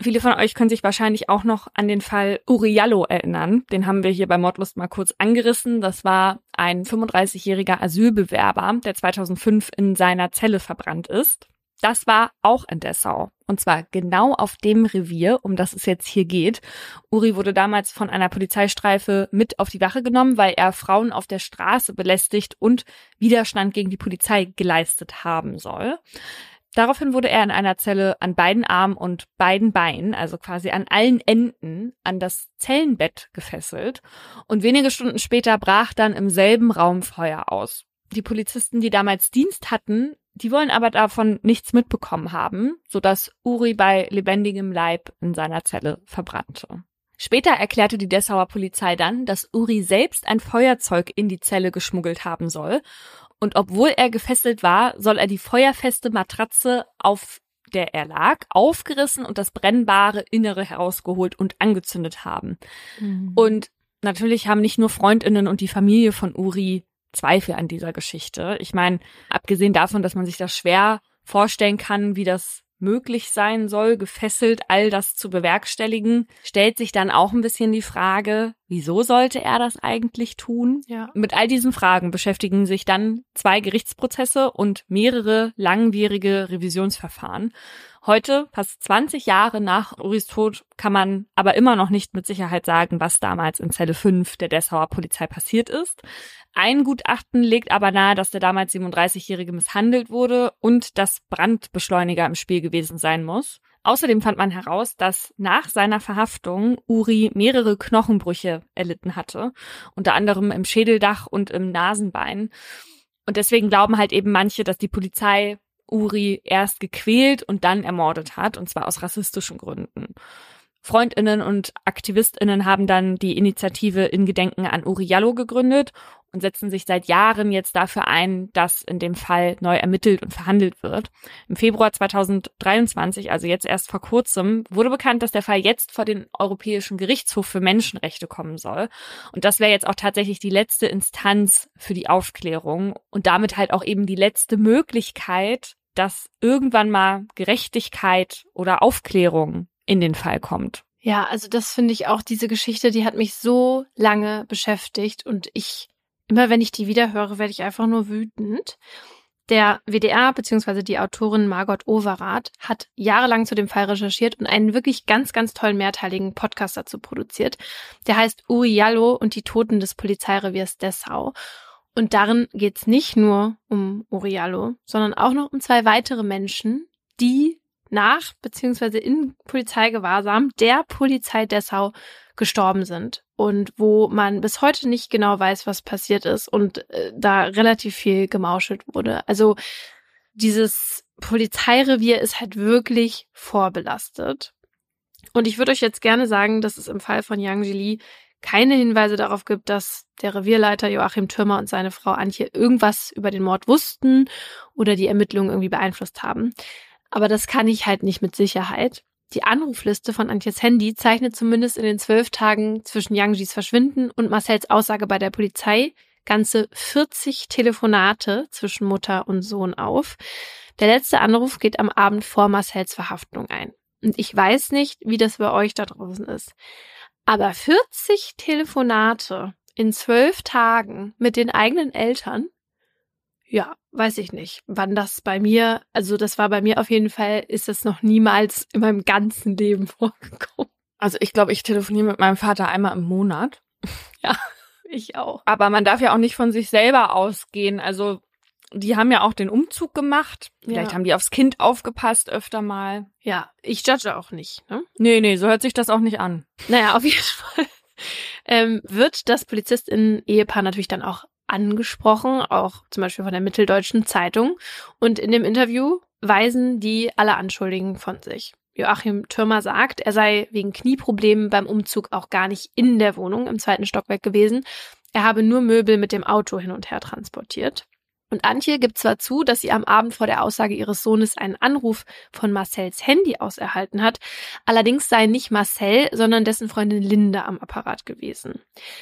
Viele von euch können sich wahrscheinlich auch noch an den Fall Uriallo erinnern. Den haben wir hier bei Mordlust mal kurz angerissen. Das war ein 35-jähriger Asylbewerber, der 2005 in seiner Zelle verbrannt ist. Das war auch in Dessau. Und zwar genau auf dem Revier, um das es jetzt hier geht. Uri wurde damals von einer Polizeistreife mit auf die Wache genommen, weil er Frauen auf der Straße belästigt und Widerstand gegen die Polizei geleistet haben soll. Daraufhin wurde er in einer Zelle an beiden Armen und beiden Beinen, also quasi an allen Enden, an das Zellenbett gefesselt. Und wenige Stunden später brach dann im selben Raum Feuer aus. Die Polizisten, die damals Dienst hatten, die wollen aber davon nichts mitbekommen haben, sodass Uri bei lebendigem Leib in seiner Zelle verbrannte. Später erklärte die Dessauer Polizei dann, dass Uri selbst ein Feuerzeug in die Zelle geschmuggelt haben soll und obwohl er gefesselt war, soll er die feuerfeste Matratze, auf der er lag, aufgerissen und das brennbare Innere herausgeholt und angezündet haben. Mhm. Und natürlich haben nicht nur Freundinnen und die Familie von Uri Zweifel an dieser Geschichte. Ich meine, abgesehen davon, dass man sich das schwer vorstellen kann, wie das möglich sein soll, gefesselt all das zu bewerkstelligen, stellt sich dann auch ein bisschen die Frage, wieso sollte er das eigentlich tun? Ja. Mit all diesen Fragen beschäftigen sich dann zwei Gerichtsprozesse und mehrere langwierige Revisionsverfahren. Heute, fast 20 Jahre nach Uris Tod, kann man aber immer noch nicht mit Sicherheit sagen, was damals in Zelle 5 der Dessauer Polizei passiert ist. Ein Gutachten legt aber nahe, dass der damals 37-Jährige misshandelt wurde und dass Brandbeschleuniger im Spiel gewesen sein muss. Außerdem fand man heraus, dass nach seiner Verhaftung Uri mehrere Knochenbrüche erlitten hatte, unter anderem im Schädeldach und im Nasenbein. Und deswegen glauben halt eben manche, dass die Polizei Uri erst gequält und dann ermordet hat, und zwar aus rassistischen Gründen. Freundinnen und Aktivistinnen haben dann die Initiative in Gedenken an Uriallo gegründet und setzen sich seit Jahren jetzt dafür ein, dass in dem Fall neu ermittelt und verhandelt wird. Im Februar 2023, also jetzt erst vor kurzem, wurde bekannt, dass der Fall jetzt vor den Europäischen Gerichtshof für Menschenrechte kommen soll. Und das wäre jetzt auch tatsächlich die letzte Instanz für die Aufklärung und damit halt auch eben die letzte Möglichkeit, dass irgendwann mal Gerechtigkeit oder Aufklärung in den Fall kommt. Ja, also das finde ich auch, diese Geschichte, die hat mich so lange beschäftigt und ich, immer wenn ich die wiederhöre, werde ich einfach nur wütend. Der WDR bzw. die Autorin Margot Overath hat jahrelang zu dem Fall recherchiert und einen wirklich ganz, ganz tollen mehrteiligen Podcast dazu produziert. Der heißt Uriallo und die Toten des Polizeireviers Dessau. Und darin geht's nicht nur um Uriallo, sondern auch noch um zwei weitere Menschen, die nach beziehungsweise in Polizeigewahrsam der Polizei Dessau gestorben sind und wo man bis heute nicht genau weiß, was passiert ist und äh, da relativ viel gemauschelt wurde. Also dieses Polizeirevier ist halt wirklich vorbelastet. Und ich würde euch jetzt gerne sagen, dass es im Fall von Yang Jili keine Hinweise darauf gibt, dass der Revierleiter Joachim Türmer und seine Frau Antje irgendwas über den Mord wussten oder die Ermittlungen irgendwie beeinflusst haben. Aber das kann ich halt nicht mit Sicherheit. Die Anrufliste von Antjes Handy zeichnet zumindest in den zwölf Tagen zwischen Yangjis Verschwinden und Marcells Aussage bei der Polizei ganze 40 Telefonate zwischen Mutter und Sohn auf. Der letzte Anruf geht am Abend vor Marcells Verhaftung ein. Und ich weiß nicht, wie das bei euch da draußen ist. Aber 40 Telefonate in zwölf Tagen mit den eigenen Eltern, ja, weiß ich nicht, wann das bei mir, also das war bei mir auf jeden Fall, ist das noch niemals in meinem ganzen Leben vorgekommen. Also ich glaube, ich telefoniere mit meinem Vater einmal im Monat. Ja, ich auch. Aber man darf ja auch nicht von sich selber ausgehen. Also die haben ja auch den Umzug gemacht. Vielleicht ja. haben die aufs Kind aufgepasst öfter mal. Ja, ich judge auch nicht. Ne? Nee, nee, so hört sich das auch nicht an. Naja, auf jeden Fall ähm, wird das Polizistinnen-Ehepaar natürlich dann auch angesprochen, auch zum Beispiel von der Mitteldeutschen Zeitung. Und in dem Interview weisen die alle Anschuldigen von sich. Joachim Türmer sagt, er sei wegen Knieproblemen beim Umzug auch gar nicht in der Wohnung im zweiten Stockwerk gewesen. Er habe nur Möbel mit dem Auto hin und her transportiert. Und Antje gibt zwar zu, dass sie am Abend vor der Aussage ihres Sohnes einen Anruf von Marcells Handy aus erhalten hat, allerdings sei nicht Marcel, sondern dessen Freundin Linda am Apparat gewesen.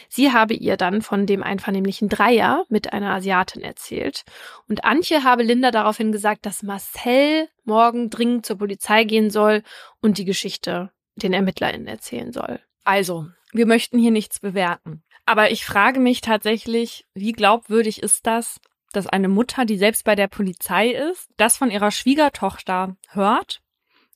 Sie habe ihr dann von dem einvernehmlichen Dreier mit einer Asiatin erzählt. Und Antje habe Linda daraufhin gesagt, dass Marcel morgen dringend zur Polizei gehen soll und die Geschichte den ErmittlerInnen erzählen soll. Also, wir möchten hier nichts bewerten. Aber ich frage mich tatsächlich, wie glaubwürdig ist das, dass eine Mutter, die selbst bei der Polizei ist, das von ihrer Schwiegertochter hört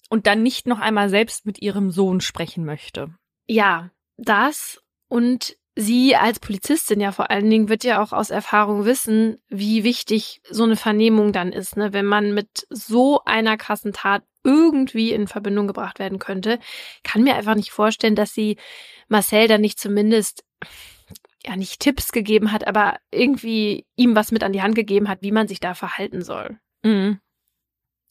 und dann nicht noch einmal selbst mit ihrem Sohn sprechen möchte? Ja, das und sie als Polizistin ja vor allen Dingen wird ja auch aus Erfahrung wissen, wie wichtig so eine Vernehmung dann ist, ne? wenn man mit so einer krassen Tat irgendwie in Verbindung gebracht werden könnte, kann mir einfach nicht vorstellen, dass sie Marcel dann nicht zumindest ja nicht Tipps gegeben hat, aber irgendwie ihm was mit an die Hand gegeben hat, wie man sich da verhalten soll. Mhm.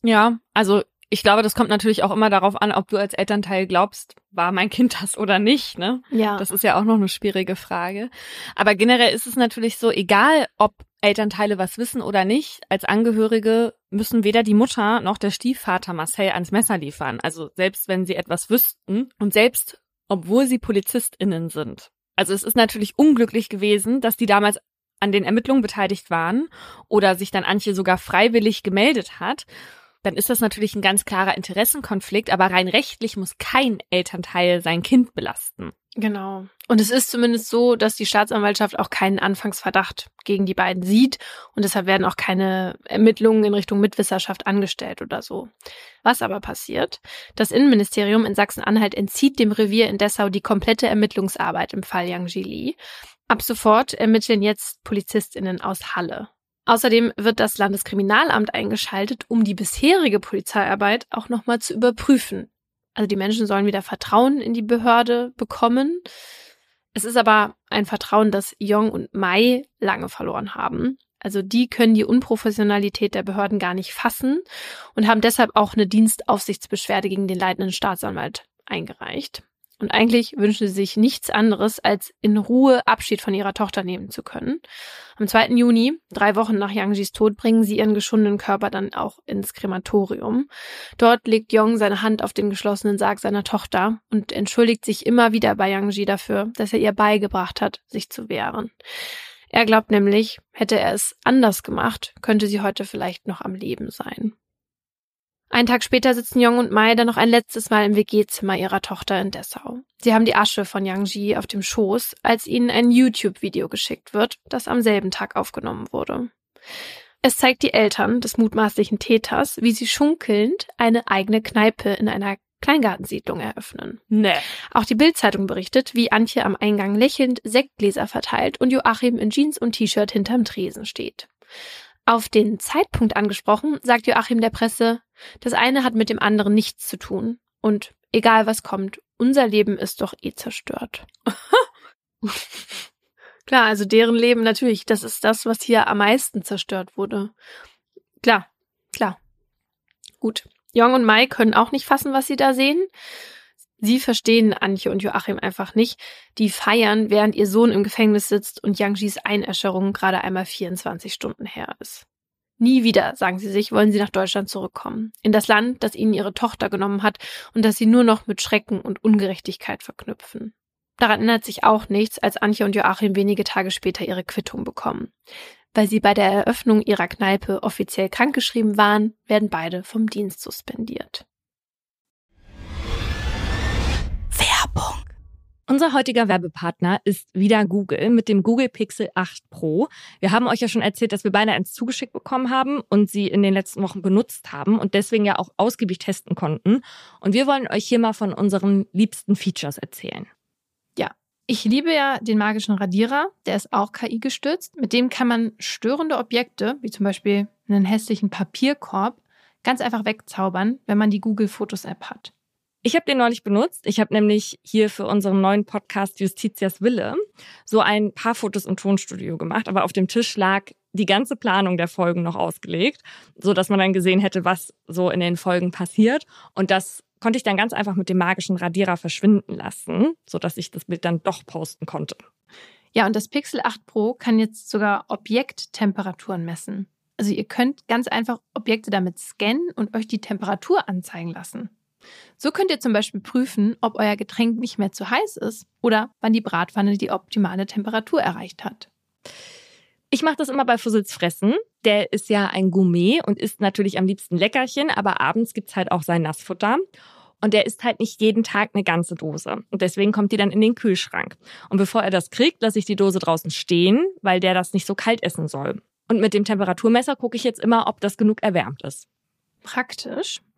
Ja, also ich glaube, das kommt natürlich auch immer darauf an, ob du als Elternteil glaubst, war mein Kind das oder nicht, ne? Ja. Das ist ja auch noch eine schwierige Frage. Aber generell ist es natürlich so, egal ob Elternteile was wissen oder nicht, als Angehörige müssen weder die Mutter noch der Stiefvater Marcel ans Messer liefern. Also selbst wenn sie etwas wüssten und selbst obwohl sie PolizistInnen sind. Also es ist natürlich unglücklich gewesen, dass die damals an den Ermittlungen beteiligt waren oder sich dann Antje sogar freiwillig gemeldet hat dann ist das natürlich ein ganz klarer Interessenkonflikt, aber rein rechtlich muss kein Elternteil sein Kind belasten. Genau. Und es ist zumindest so, dass die Staatsanwaltschaft auch keinen Anfangsverdacht gegen die beiden sieht und deshalb werden auch keine Ermittlungen in Richtung Mitwisserschaft angestellt oder so. Was aber passiert? Das Innenministerium in Sachsen-Anhalt entzieht dem Revier in Dessau die komplette Ermittlungsarbeit im Fall Yang Jili. Ab sofort ermitteln jetzt PolizistInnen aus Halle. Außerdem wird das Landeskriminalamt eingeschaltet, um die bisherige Polizeiarbeit auch nochmal zu überprüfen. Also die Menschen sollen wieder Vertrauen in die Behörde bekommen. Es ist aber ein Vertrauen, das Yong und Mai lange verloren haben. Also die können die Unprofessionalität der Behörden gar nicht fassen und haben deshalb auch eine Dienstaufsichtsbeschwerde gegen den leitenden Staatsanwalt eingereicht. Und eigentlich wünschen sie sich nichts anderes, als in Ruhe Abschied von ihrer Tochter nehmen zu können. Am 2. Juni, drei Wochen nach Yangjis Tod, bringen sie ihren geschundenen Körper dann auch ins Krematorium. Dort legt Yong seine Hand auf den geschlossenen Sarg seiner Tochter und entschuldigt sich immer wieder bei Yangji dafür, dass er ihr beigebracht hat, sich zu wehren. Er glaubt nämlich, hätte er es anders gemacht, könnte sie heute vielleicht noch am Leben sein. Einen Tag später sitzen Jong und Mai dann noch ein letztes Mal im WG-Zimmer ihrer Tochter in Dessau. Sie haben die Asche von Yang Ji auf dem Schoß, als ihnen ein YouTube-Video geschickt wird, das am selben Tag aufgenommen wurde. Es zeigt die Eltern des mutmaßlichen Täters, wie sie schunkelnd eine eigene Kneipe in einer Kleingartensiedlung eröffnen. Nee. Auch die Bildzeitung berichtet, wie Antje am Eingang lächelnd Sektgläser verteilt und Joachim in Jeans und T-Shirt hinterm Tresen steht. Auf den Zeitpunkt angesprochen, sagt Joachim der Presse, das eine hat mit dem anderen nichts zu tun. Und egal was kommt, unser Leben ist doch eh zerstört. Klar, also deren Leben natürlich, das ist das, was hier am meisten zerstört wurde. Klar, klar. Gut. Jong und Mai können auch nicht fassen, was sie da sehen. Sie verstehen Antje und Joachim einfach nicht. Die feiern, während ihr Sohn im Gefängnis sitzt und Yangjis Einäscherung gerade einmal 24 Stunden her ist. Nie wieder, sagen sie sich, wollen sie nach Deutschland zurückkommen. In das Land, das ihnen ihre Tochter genommen hat und das sie nur noch mit Schrecken und Ungerechtigkeit verknüpfen. Daran ändert sich auch nichts, als Antje und Joachim wenige Tage später ihre Quittung bekommen. Weil sie bei der Eröffnung ihrer Kneipe offiziell krankgeschrieben waren, werden beide vom Dienst suspendiert. Unser heutiger Werbepartner ist wieder Google mit dem Google Pixel 8 Pro. Wir haben euch ja schon erzählt, dass wir beide eins zugeschickt bekommen haben und sie in den letzten Wochen benutzt haben und deswegen ja auch ausgiebig testen konnten. Und wir wollen euch hier mal von unseren liebsten Features erzählen. Ja, ich liebe ja den magischen Radierer. Der ist auch KI gestützt. Mit dem kann man störende Objekte, wie zum Beispiel einen hässlichen Papierkorb, ganz einfach wegzaubern, wenn man die Google Fotos App hat. Ich habe den neulich benutzt. Ich habe nämlich hier für unseren neuen Podcast Justitias Wille so ein paar Fotos im Tonstudio gemacht, aber auf dem Tisch lag die ganze Planung der Folgen noch ausgelegt, so dass man dann gesehen hätte, was so in den Folgen passiert und das konnte ich dann ganz einfach mit dem magischen Radierer verschwinden lassen, so dass ich das Bild dann doch posten konnte. Ja, und das Pixel 8 Pro kann jetzt sogar Objekttemperaturen messen. Also ihr könnt ganz einfach Objekte damit scannen und euch die Temperatur anzeigen lassen. So könnt ihr zum Beispiel prüfen, ob euer Getränk nicht mehr zu heiß ist oder wann die Bratpfanne die optimale Temperatur erreicht hat. Ich mache das immer bei Fussels Fressen. Der ist ja ein Gourmet und isst natürlich am liebsten Leckerchen, aber abends gibt's halt auch sein Nassfutter. Und der isst halt nicht jeden Tag eine ganze Dose. Und deswegen kommt die dann in den Kühlschrank. Und bevor er das kriegt, lasse ich die Dose draußen stehen, weil der das nicht so kalt essen soll. Und mit dem Temperaturmesser gucke ich jetzt immer, ob das genug erwärmt ist. Praktisch.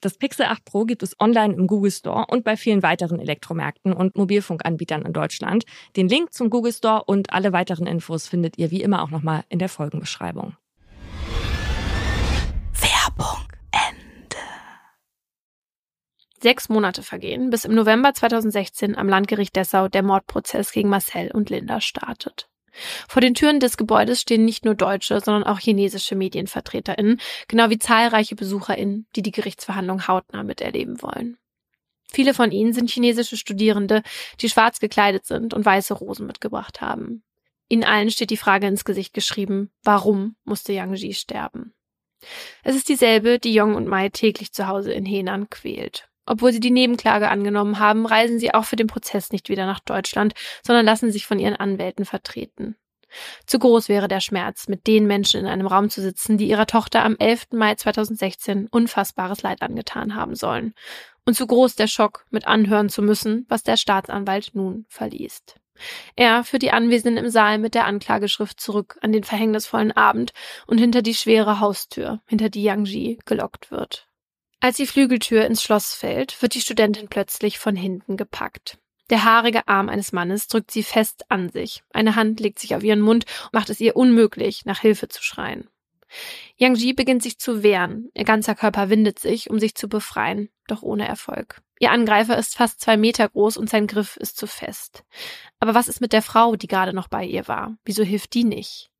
Das Pixel 8 Pro gibt es online im Google Store und bei vielen weiteren Elektromärkten und Mobilfunkanbietern in Deutschland. Den Link zum Google Store und alle weiteren Infos findet ihr wie immer auch nochmal in der Folgenbeschreibung. Werbung Ende. Sechs Monate vergehen, bis im November 2016 am Landgericht Dessau der Mordprozess gegen Marcel und Linda startet. Vor den Türen des Gebäudes stehen nicht nur deutsche, sondern auch chinesische MedienvertreterInnen, genau wie zahlreiche BesucherInnen, die die Gerichtsverhandlung hautnah miterleben wollen. Viele von ihnen sind chinesische Studierende, die schwarz gekleidet sind und weiße Rosen mitgebracht haben. Ihnen allen steht die Frage ins Gesicht geschrieben, warum musste Yang Ji sterben? Es ist dieselbe, die Yong und Mai täglich zu Hause in Henan quält. Obwohl sie die Nebenklage angenommen haben, reisen sie auch für den Prozess nicht wieder nach Deutschland, sondern lassen sich von ihren Anwälten vertreten. Zu groß wäre der Schmerz, mit den Menschen in einem Raum zu sitzen, die ihrer Tochter am 11. Mai 2016 unfassbares Leid angetan haben sollen. Und zu groß der Schock, mit anhören zu müssen, was der Staatsanwalt nun verliest. Er führt die Anwesenden im Saal mit der Anklageschrift zurück an den verhängnisvollen Abend und hinter die schwere Haustür, hinter die Yang Ji gelockt wird. Als die Flügeltür ins Schloss fällt, wird die Studentin plötzlich von hinten gepackt. Der haarige Arm eines Mannes drückt sie fest an sich. Eine Hand legt sich auf ihren Mund und macht es ihr unmöglich, nach Hilfe zu schreien. Yang Ji beginnt sich zu wehren. Ihr ganzer Körper windet sich, um sich zu befreien, doch ohne Erfolg. Ihr Angreifer ist fast zwei Meter groß und sein Griff ist zu fest. Aber was ist mit der Frau, die gerade noch bei ihr war? Wieso hilft die nicht?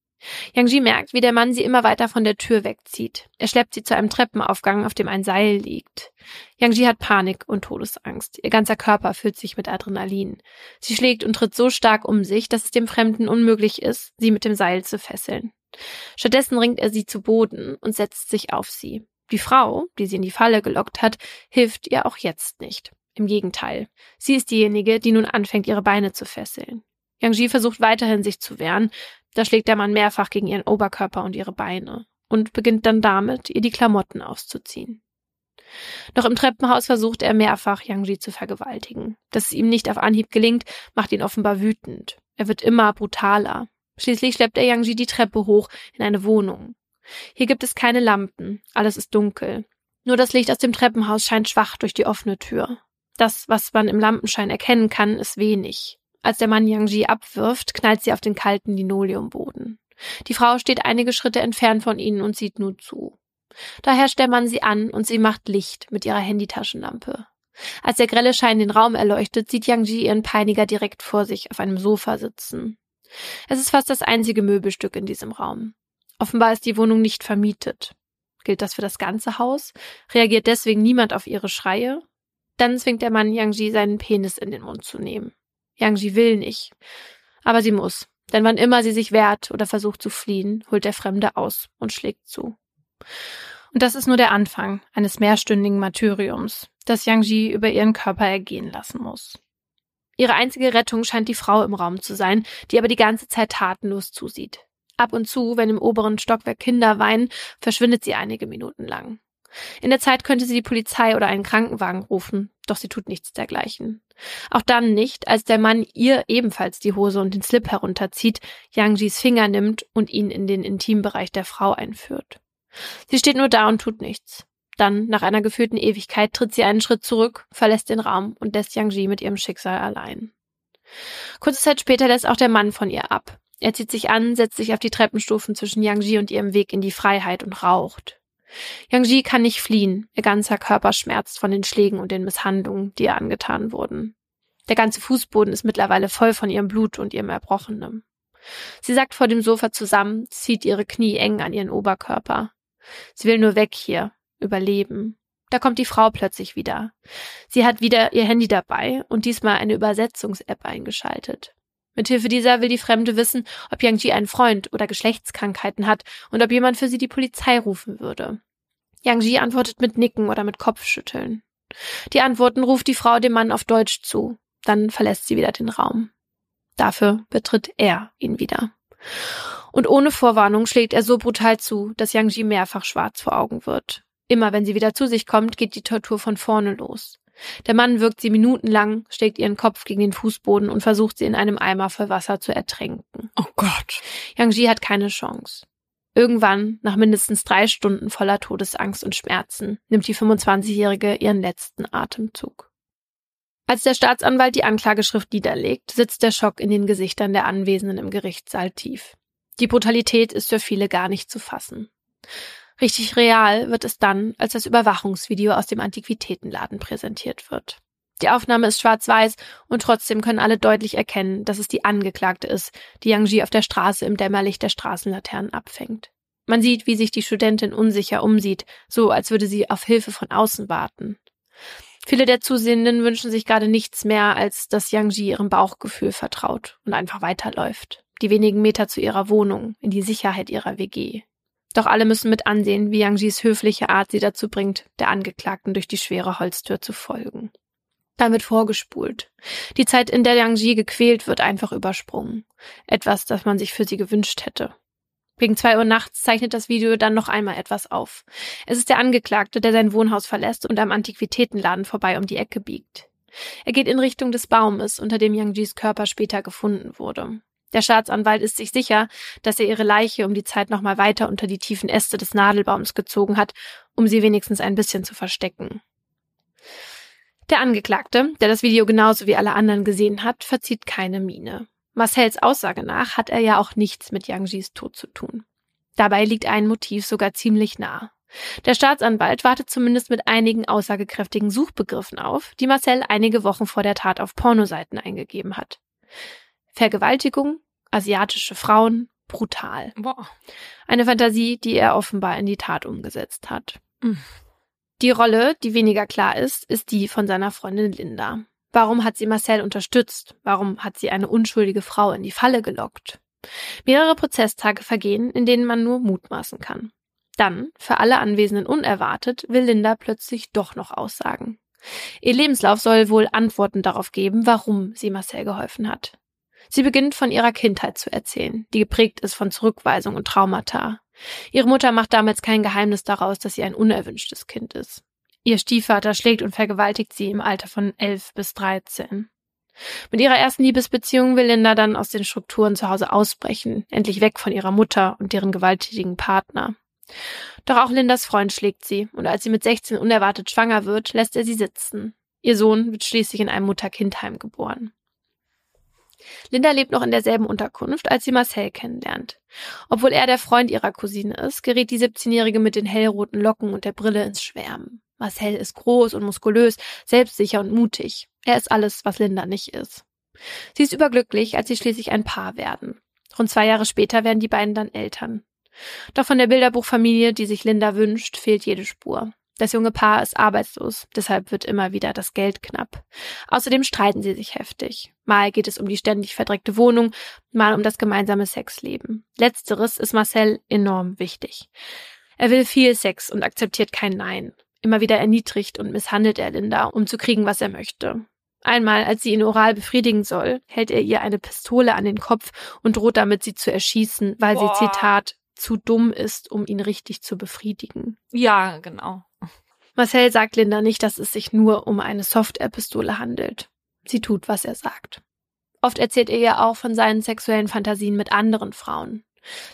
Yang Ji merkt, wie der Mann sie immer weiter von der Tür wegzieht. Er schleppt sie zu einem Treppenaufgang, auf dem ein Seil liegt. Yang Ji hat Panik und Todesangst. Ihr ganzer Körper füllt sich mit Adrenalin. Sie schlägt und tritt so stark um sich, dass es dem Fremden unmöglich ist, sie mit dem Seil zu fesseln. Stattdessen ringt er sie zu Boden und setzt sich auf sie. Die Frau, die sie in die Falle gelockt hat, hilft ihr auch jetzt nicht. Im Gegenteil. Sie ist diejenige, die nun anfängt, ihre Beine zu fesseln. Yang Ji versucht weiterhin sich zu wehren, da schlägt der Mann mehrfach gegen ihren Oberkörper und ihre Beine und beginnt dann damit, ihr die Klamotten auszuziehen. Noch im Treppenhaus versucht er mehrfach, Yang zu vergewaltigen. Dass es ihm nicht auf Anhieb gelingt, macht ihn offenbar wütend. Er wird immer brutaler. Schließlich schleppt er Yang die Treppe hoch in eine Wohnung. Hier gibt es keine Lampen, alles ist dunkel. Nur das Licht aus dem Treppenhaus scheint schwach durch die offene Tür. Das, was man im Lampenschein erkennen kann, ist wenig. Als der Mann Yang Ji abwirft, knallt sie auf den kalten Linoleumboden. Die Frau steht einige Schritte entfernt von ihnen und sieht nur zu. Daher stellt man sie an und sie macht Licht mit ihrer Handytaschenlampe. Als der grelle Schein den Raum erleuchtet, sieht Yang Ji ihren Peiniger direkt vor sich auf einem Sofa sitzen. Es ist fast das einzige Möbelstück in diesem Raum. Offenbar ist die Wohnung nicht vermietet. Gilt das für das ganze Haus? Reagiert deswegen niemand auf ihre Schreie? Dann zwingt der Mann Yang Ji seinen Penis in den Mund zu nehmen. Yang Ji will nicht. Aber sie muss. Denn wann immer sie sich wehrt oder versucht zu fliehen, holt der Fremde aus und schlägt zu. Und das ist nur der Anfang eines mehrstündigen Martyriums, das Yang Ji über ihren Körper ergehen lassen muss. Ihre einzige Rettung scheint die Frau im Raum zu sein, die aber die ganze Zeit tatenlos zusieht. Ab und zu, wenn im oberen Stockwerk Kinder weinen, verschwindet sie einige Minuten lang. In der Zeit könnte sie die Polizei oder einen Krankenwagen rufen, doch sie tut nichts dergleichen. Auch dann nicht, als der Mann ihr ebenfalls die Hose und den Slip herunterzieht, Yang Jis Finger nimmt und ihn in den Intimbereich der Frau einführt. Sie steht nur da und tut nichts. Dann, nach einer gefühlten Ewigkeit, tritt sie einen Schritt zurück, verlässt den Raum und lässt Yang Ji mit ihrem Schicksal allein. Kurze Zeit später lässt auch der Mann von ihr ab. Er zieht sich an, setzt sich auf die Treppenstufen zwischen Yang Ji und ihrem Weg in die Freiheit und raucht. Yang Ji kann nicht fliehen. Ihr ganzer Körper schmerzt von den Schlägen und den Misshandlungen, die ihr angetan wurden. Der ganze Fußboden ist mittlerweile voll von ihrem Blut und ihrem Erbrochenem. Sie sackt vor dem Sofa zusammen, zieht ihre Knie eng an ihren Oberkörper. Sie will nur weg hier, überleben. Da kommt die Frau plötzlich wieder. Sie hat wieder ihr Handy dabei und diesmal eine Übersetzungs-App eingeschaltet. Mithilfe dieser will die Fremde wissen, ob Yang Ji einen Freund oder Geschlechtskrankheiten hat und ob jemand für sie die Polizei rufen würde. Yang Ji antwortet mit Nicken oder mit Kopfschütteln. Die Antworten ruft die Frau dem Mann auf Deutsch zu. Dann verlässt sie wieder den Raum. Dafür betritt er ihn wieder. Und ohne Vorwarnung schlägt er so brutal zu, dass Yang Ji mehrfach schwarz vor Augen wird. Immer wenn sie wieder zu sich kommt, geht die Tortur von vorne los. Der Mann wirkt sie minutenlang, schlägt ihren Kopf gegen den Fußboden und versucht sie in einem Eimer voll Wasser zu ertränken. Oh Gott. Yang Ji hat keine Chance. Irgendwann, nach mindestens drei Stunden voller Todesangst und Schmerzen, nimmt die 25-Jährige ihren letzten Atemzug. Als der Staatsanwalt die Anklageschrift niederlegt, sitzt der Schock in den Gesichtern der Anwesenden im Gerichtssaal tief. Die Brutalität ist für viele gar nicht zu fassen. Richtig real wird es dann, als das Überwachungsvideo aus dem Antiquitätenladen präsentiert wird. Die Aufnahme ist schwarz-weiß und trotzdem können alle deutlich erkennen, dass es die Angeklagte ist, die Yang Ji auf der Straße im Dämmerlicht der Straßenlaternen abfängt. Man sieht, wie sich die Studentin unsicher umsieht, so als würde sie auf Hilfe von außen warten. Viele der Zusehenden wünschen sich gerade nichts mehr, als dass Yang Ji ihrem Bauchgefühl vertraut und einfach weiterläuft. Die wenigen Meter zu ihrer Wohnung, in die Sicherheit ihrer WG. Doch alle müssen mit ansehen, wie Yang Jis höfliche Art sie dazu bringt, der Angeklagten durch die schwere Holztür zu folgen. Dann wird vorgespult. Die Zeit, in der Yang Ji gequält wird, einfach übersprungen. Etwas, das man sich für sie gewünscht hätte. Gegen zwei Uhr nachts zeichnet das Video dann noch einmal etwas auf. Es ist der Angeklagte, der sein Wohnhaus verlässt und am Antiquitätenladen vorbei um die Ecke biegt. Er geht in Richtung des Baumes, unter dem Yang Jis Körper später gefunden wurde. Der Staatsanwalt ist sich sicher, dass er ihre Leiche um die Zeit nochmal weiter unter die tiefen Äste des Nadelbaums gezogen hat, um sie wenigstens ein bisschen zu verstecken. Der Angeklagte, der das Video genauso wie alle anderen gesehen hat, verzieht keine Miene. Marcells Aussage nach hat er ja auch nichts mit Yangjis Tod zu tun. Dabei liegt ein Motiv sogar ziemlich nah. Der Staatsanwalt wartet zumindest mit einigen aussagekräftigen Suchbegriffen auf, die Marcel einige Wochen vor der Tat auf Pornoseiten eingegeben hat. Vergewaltigung, asiatische Frauen, brutal. Boah. Eine Fantasie, die er offenbar in die Tat umgesetzt hat. Mhm. Die Rolle, die weniger klar ist, ist die von seiner Freundin Linda. Warum hat sie Marcel unterstützt? Warum hat sie eine unschuldige Frau in die Falle gelockt? Mehrere Prozesstage vergehen, in denen man nur mutmaßen kann. Dann, für alle Anwesenden unerwartet, will Linda plötzlich doch noch aussagen. Ihr Lebenslauf soll wohl Antworten darauf geben, warum sie Marcel geholfen hat. Sie beginnt von ihrer Kindheit zu erzählen, die geprägt ist von Zurückweisung und Traumata. Ihre Mutter macht damals kein Geheimnis daraus, dass sie ein unerwünschtes Kind ist. Ihr Stiefvater schlägt und vergewaltigt sie im Alter von elf bis dreizehn. Mit ihrer ersten Liebesbeziehung will Linda dann aus den Strukturen zu Hause ausbrechen, endlich weg von ihrer Mutter und deren gewalttätigen Partner. Doch auch Lindas Freund schlägt sie, und als sie mit 16 unerwartet schwanger wird, lässt er sie sitzen. Ihr Sohn wird schließlich in einem Mutter-Kind-Heim geboren. Linda lebt noch in derselben Unterkunft, als sie Marcel kennenlernt. Obwohl er der Freund ihrer Cousine ist, gerät die 17-Jährige mit den hellroten Locken und der Brille ins Schwärmen. Marcel ist groß und muskulös, selbstsicher und mutig. Er ist alles, was Linda nicht ist. Sie ist überglücklich, als sie schließlich ein Paar werden. Rund zwei Jahre später werden die beiden dann Eltern. Doch von der Bilderbuchfamilie, die sich Linda wünscht, fehlt jede Spur. Das junge Paar ist arbeitslos, deshalb wird immer wieder das Geld knapp. Außerdem streiten sie sich heftig. Mal geht es um die ständig verdreckte Wohnung, mal um das gemeinsame Sexleben. Letzteres ist Marcel enorm wichtig. Er will viel Sex und akzeptiert kein Nein. Immer wieder erniedrigt und misshandelt er Linda, um zu kriegen, was er möchte. Einmal, als sie ihn oral befriedigen soll, hält er ihr eine Pistole an den Kopf und droht damit, sie zu erschießen, weil Boah. sie, Zitat, zu dumm ist, um ihn richtig zu befriedigen. Ja, genau. Marcel sagt Linda nicht, dass es sich nur um eine Software-Pistole handelt. Sie tut, was er sagt. Oft erzählt er ihr auch von seinen sexuellen Fantasien mit anderen Frauen.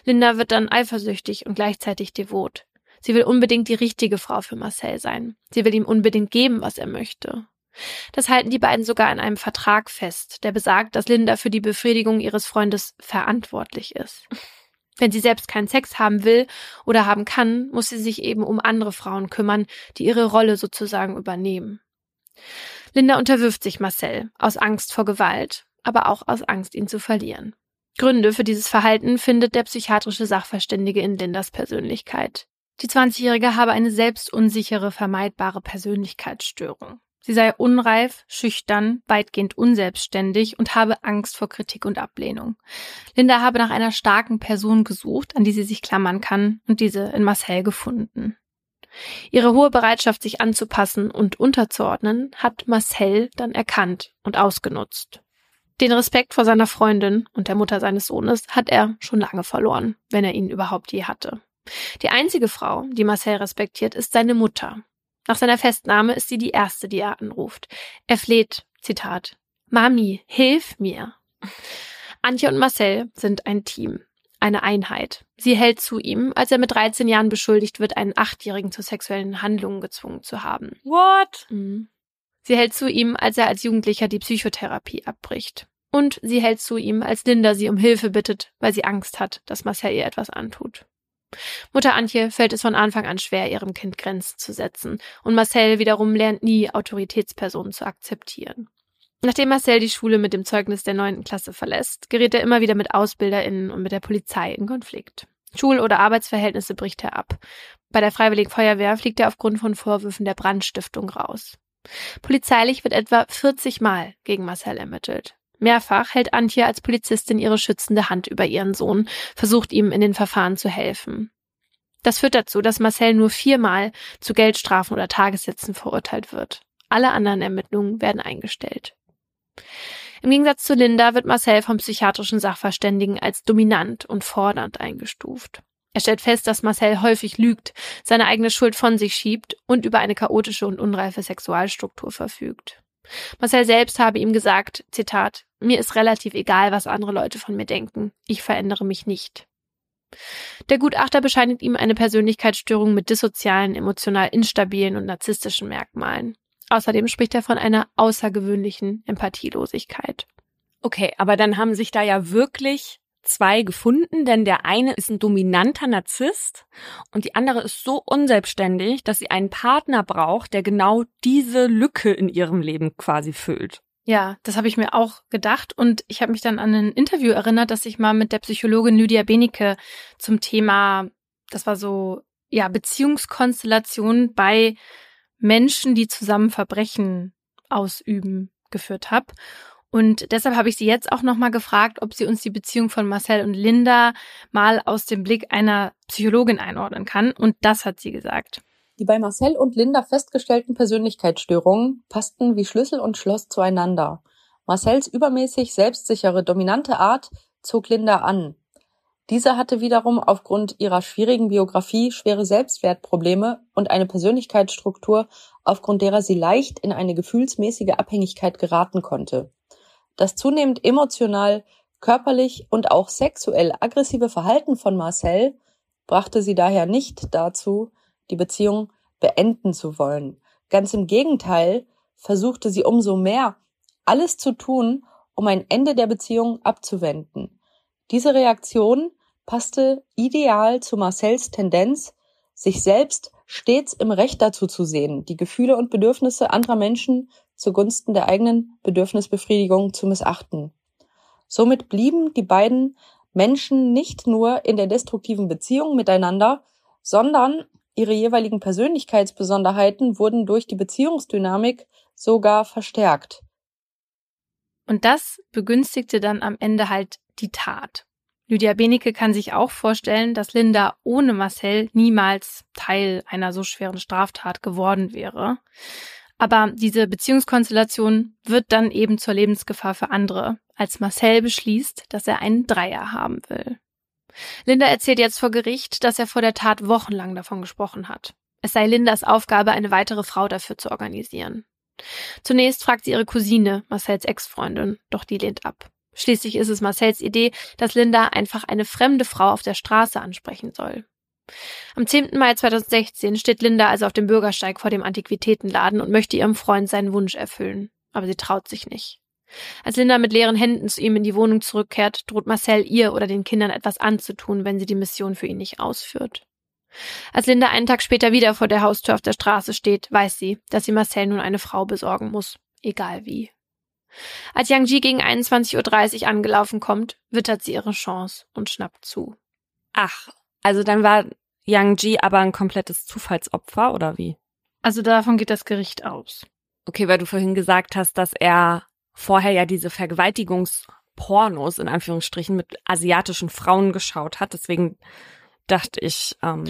Linda wird dann eifersüchtig und gleichzeitig devot. Sie will unbedingt die richtige Frau für Marcel sein. Sie will ihm unbedingt geben, was er möchte. Das halten die beiden sogar in einem Vertrag fest, der besagt, dass Linda für die Befriedigung ihres Freundes verantwortlich ist. Wenn sie selbst keinen Sex haben will oder haben kann, muss sie sich eben um andere Frauen kümmern, die ihre Rolle sozusagen übernehmen. Linda unterwirft sich Marcel aus Angst vor Gewalt, aber auch aus Angst, ihn zu verlieren. Gründe für dieses Verhalten findet der psychiatrische Sachverständige in Lindas Persönlichkeit. Die 20-Jährige habe eine selbstunsichere, vermeidbare Persönlichkeitsstörung. Sie sei unreif, schüchtern, weitgehend unselbstständig und habe Angst vor Kritik und Ablehnung. Linda habe nach einer starken Person gesucht, an die sie sich klammern kann, und diese in Marcel gefunden. Ihre hohe Bereitschaft, sich anzupassen und unterzuordnen, hat Marcel dann erkannt und ausgenutzt. Den Respekt vor seiner Freundin und der Mutter seines Sohnes hat er schon lange verloren, wenn er ihn überhaupt je hatte. Die einzige Frau, die Marcel respektiert, ist seine Mutter. Nach seiner Festnahme ist sie die erste, die er anruft. Er fleht, Zitat, Mami, hilf mir. Antje und Marcel sind ein Team eine Einheit. Sie hält zu ihm, als er mit 13 Jahren beschuldigt wird, einen Achtjährigen zu sexuellen Handlungen gezwungen zu haben. What? Mhm. Sie hält zu ihm, als er als Jugendlicher die Psychotherapie abbricht. Und sie hält zu ihm, als Linda sie um Hilfe bittet, weil sie Angst hat, dass Marcel ihr etwas antut. Mutter Antje fällt es von Anfang an schwer, ihrem Kind Grenzen zu setzen, und Marcel wiederum lernt nie, Autoritätspersonen zu akzeptieren. Nachdem Marcel die Schule mit dem Zeugnis der neunten Klasse verlässt, gerät er immer wieder mit AusbilderInnen und mit der Polizei in Konflikt. Schul- oder Arbeitsverhältnisse bricht er ab. Bei der Freiwilligen Feuerwehr fliegt er aufgrund von Vorwürfen der Brandstiftung raus. Polizeilich wird etwa 40 Mal gegen Marcel ermittelt. Mehrfach hält Antje als Polizistin ihre schützende Hand über ihren Sohn, versucht ihm in den Verfahren zu helfen. Das führt dazu, dass Marcel nur viermal zu Geldstrafen oder Tagessätzen verurteilt wird. Alle anderen Ermittlungen werden eingestellt. Im Gegensatz zu Linda wird Marcel vom psychiatrischen Sachverständigen als dominant und fordernd eingestuft. Er stellt fest, dass Marcel häufig lügt, seine eigene Schuld von sich schiebt und über eine chaotische und unreife Sexualstruktur verfügt. Marcel selbst habe ihm gesagt, Zitat, mir ist relativ egal, was andere Leute von mir denken. Ich verändere mich nicht. Der Gutachter bescheinigt ihm eine Persönlichkeitsstörung mit dissozialen, emotional instabilen und narzisstischen Merkmalen. Außerdem spricht er von einer außergewöhnlichen Empathielosigkeit. Okay, aber dann haben sich da ja wirklich zwei gefunden, denn der eine ist ein dominanter Narzisst und die andere ist so unselbstständig, dass sie einen Partner braucht, der genau diese Lücke in ihrem Leben quasi füllt. Ja, das habe ich mir auch gedacht und ich habe mich dann an ein Interview erinnert, das ich mal mit der Psychologin Lydia Benecke zum Thema, das war so, ja, Beziehungskonstellation bei Menschen, die zusammen Verbrechen ausüben, geführt habe. Und deshalb habe ich sie jetzt auch nochmal gefragt, ob sie uns die Beziehung von Marcel und Linda mal aus dem Blick einer Psychologin einordnen kann. Und das hat sie gesagt. Die bei Marcel und Linda festgestellten Persönlichkeitsstörungen passten wie Schlüssel und Schloss zueinander. Marcels übermäßig selbstsichere, dominante Art zog Linda an. Diese hatte wiederum aufgrund ihrer schwierigen Biografie schwere Selbstwertprobleme und eine Persönlichkeitsstruktur, aufgrund derer sie leicht in eine gefühlsmäßige Abhängigkeit geraten konnte. Das zunehmend emotional, körperlich und auch sexuell aggressive Verhalten von Marcel brachte sie daher nicht dazu, die Beziehung beenden zu wollen. Ganz im Gegenteil versuchte sie umso mehr, alles zu tun, um ein Ende der Beziehung abzuwenden. Diese Reaktion passte ideal zu Marcells Tendenz, sich selbst stets im Recht dazu zu sehen, die Gefühle und Bedürfnisse anderer Menschen zugunsten der eigenen Bedürfnisbefriedigung zu missachten. Somit blieben die beiden Menschen nicht nur in der destruktiven Beziehung miteinander, sondern ihre jeweiligen Persönlichkeitsbesonderheiten wurden durch die Beziehungsdynamik sogar verstärkt. Und das begünstigte dann am Ende halt die Tat. Lydia Benecke kann sich auch vorstellen, dass Linda ohne Marcel niemals Teil einer so schweren Straftat geworden wäre. Aber diese Beziehungskonstellation wird dann eben zur Lebensgefahr für andere, als Marcel beschließt, dass er einen Dreier haben will. Linda erzählt jetzt vor Gericht, dass er vor der Tat wochenlang davon gesprochen hat. Es sei Lindas Aufgabe, eine weitere Frau dafür zu organisieren. Zunächst fragt sie ihre Cousine, Marcels Ex-Freundin, doch die lehnt ab. Schließlich ist es Marcells Idee, dass Linda einfach eine fremde Frau auf der Straße ansprechen soll. Am 10. Mai 2016 steht Linda also auf dem Bürgersteig vor dem Antiquitätenladen und möchte ihrem Freund seinen Wunsch erfüllen. Aber sie traut sich nicht. Als Linda mit leeren Händen zu ihm in die Wohnung zurückkehrt, droht Marcel ihr oder den Kindern etwas anzutun, wenn sie die Mission für ihn nicht ausführt. Als Linda einen Tag später wieder vor der Haustür auf der Straße steht, weiß sie, dass sie Marcel nun eine Frau besorgen muss, egal wie. Als Yang Ji gegen 21.30 Uhr angelaufen kommt, wittert sie ihre Chance und schnappt zu. Ach, also dann war Yang Ji aber ein komplettes Zufallsopfer, oder wie? Also davon geht das Gericht aus. Okay, weil du vorhin gesagt hast, dass er vorher ja diese Vergewaltigungspornos in Anführungsstrichen mit asiatischen Frauen geschaut hat. Deswegen dachte ich, ähm,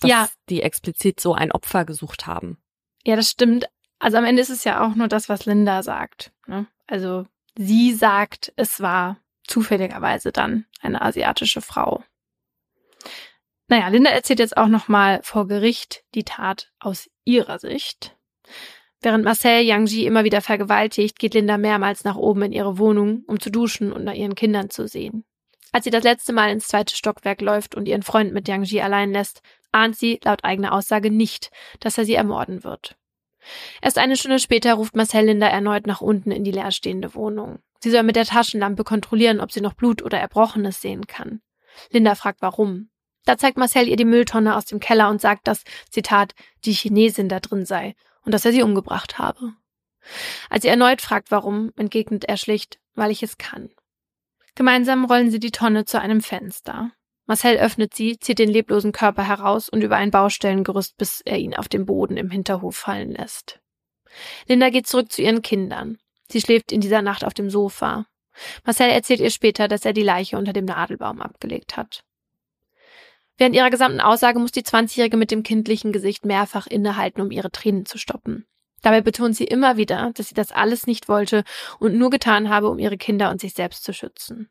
dass Ja. die explizit so ein Opfer gesucht haben. Ja, das stimmt. Also am Ende ist es ja auch nur das, was Linda sagt. Ne? Also sie sagt, es war zufälligerweise dann eine asiatische Frau. Naja, Linda erzählt jetzt auch nochmal vor Gericht die Tat aus ihrer Sicht. Während Marcel Yang Ji immer wieder vergewaltigt, geht Linda mehrmals nach oben in ihre Wohnung, um zu duschen und nach ihren Kindern zu sehen. Als sie das letzte Mal ins zweite Stockwerk läuft und ihren Freund mit Yang Ji allein lässt, ahnt sie laut eigener Aussage nicht, dass er sie ermorden wird. Erst eine Stunde später ruft Marcel Linda erneut nach unten in die leerstehende Wohnung. Sie soll mit der Taschenlampe kontrollieren, ob sie noch Blut oder Erbrochenes sehen kann. Linda fragt warum. Da zeigt Marcel ihr die Mülltonne aus dem Keller und sagt, dass, Zitat, die Chinesin da drin sei und dass er sie umgebracht habe. Als sie erneut fragt warum, entgegnet er schlicht, weil ich es kann. Gemeinsam rollen sie die Tonne zu einem Fenster. Marcel öffnet sie, zieht den leblosen Körper heraus und über ein Baustellengerüst, bis er ihn auf den Boden im Hinterhof fallen lässt. Linda geht zurück zu ihren Kindern. Sie schläft in dieser Nacht auf dem Sofa. Marcel erzählt ihr später, dass er die Leiche unter dem Nadelbaum abgelegt hat. Während ihrer gesamten Aussage muss die 20-Jährige mit dem kindlichen Gesicht mehrfach innehalten, um ihre Tränen zu stoppen. Dabei betont sie immer wieder, dass sie das alles nicht wollte und nur getan habe, um ihre Kinder und sich selbst zu schützen.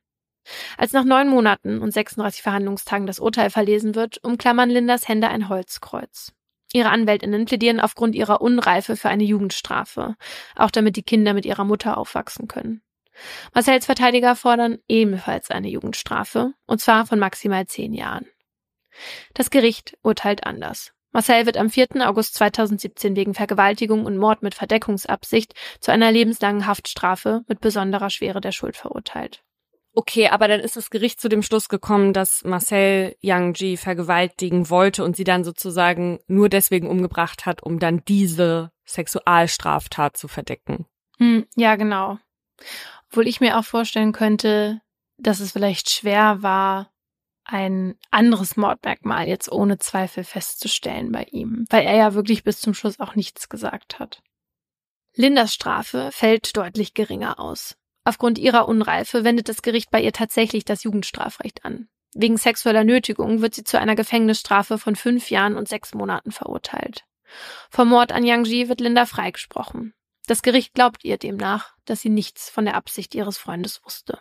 Als nach neun Monaten und 36 Verhandlungstagen das Urteil verlesen wird, umklammern Lindas Hände ein Holzkreuz. Ihre Anwältinnen plädieren aufgrund ihrer Unreife für eine Jugendstrafe, auch damit die Kinder mit ihrer Mutter aufwachsen können. Marcells Verteidiger fordern ebenfalls eine Jugendstrafe, und zwar von maximal zehn Jahren. Das Gericht urteilt anders. Marcel wird am 4. August 2017 wegen Vergewaltigung und Mord mit Verdeckungsabsicht zu einer lebenslangen Haftstrafe mit besonderer Schwere der Schuld verurteilt. Okay, aber dann ist das Gericht zu dem Schluss gekommen, dass Marcel Yang Ji vergewaltigen wollte und sie dann sozusagen nur deswegen umgebracht hat, um dann diese Sexualstraftat zu verdecken. Hm, ja, genau. Obwohl ich mir auch vorstellen könnte, dass es vielleicht schwer war, ein anderes Mordmerkmal jetzt ohne Zweifel festzustellen bei ihm, weil er ja wirklich bis zum Schluss auch nichts gesagt hat. Lindas Strafe fällt deutlich geringer aus. Aufgrund ihrer Unreife wendet das Gericht bei ihr tatsächlich das Jugendstrafrecht an. Wegen sexueller Nötigung wird sie zu einer Gefängnisstrafe von fünf Jahren und sechs Monaten verurteilt. Vom Mord an Yang Ji wird Linda freigesprochen. Das Gericht glaubt ihr demnach, dass sie nichts von der Absicht ihres Freundes wusste.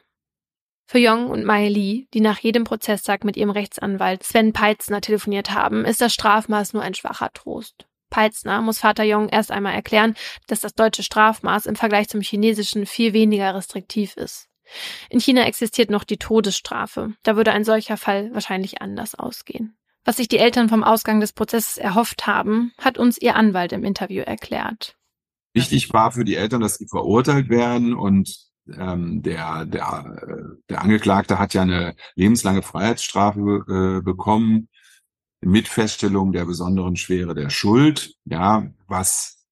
Für Yong und Mai Lee, die nach jedem Prozesstag mit ihrem Rechtsanwalt Sven Peitzner telefoniert haben, ist das Strafmaß nur ein schwacher Trost. Peitzner muss Vater Yong erst einmal erklären, dass das deutsche Strafmaß im Vergleich zum chinesischen viel weniger restriktiv ist. In China existiert noch die Todesstrafe. Da würde ein solcher Fall wahrscheinlich anders ausgehen. Was sich die Eltern vom Ausgang des Prozesses erhofft haben, hat uns ihr Anwalt im Interview erklärt. Wichtig war für die Eltern, dass sie verurteilt werden und ähm, der, der, der Angeklagte hat ja eine lebenslange Freiheitsstrafe äh, bekommen mit Feststellung der besonderen Schwere der Schuld. Ja, was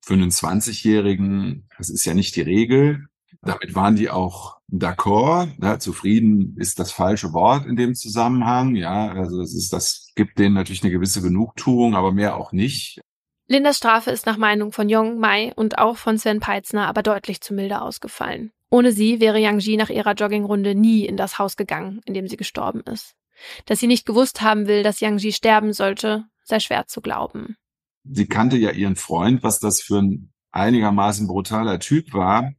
für einen 20-Jährigen, das ist ja nicht die Regel. Damit waren die auch d'accord. Ja, zufrieden ist das falsche Wort in dem Zusammenhang. Ja, also es ist, das gibt denen natürlich eine gewisse Genugtuung, aber mehr auch nicht. Lindas Strafe ist nach Meinung von Jong Mai und auch von Sven Peitzner aber deutlich zu milde ausgefallen. Ohne sie wäre Yang Ji nach ihrer Joggingrunde nie in das Haus gegangen, in dem sie gestorben ist. Dass sie nicht gewusst haben will, dass Yang Ji sterben sollte, sei schwer zu glauben. Sie kannte ja ihren Freund, was das für ein einigermaßen brutaler Typ war,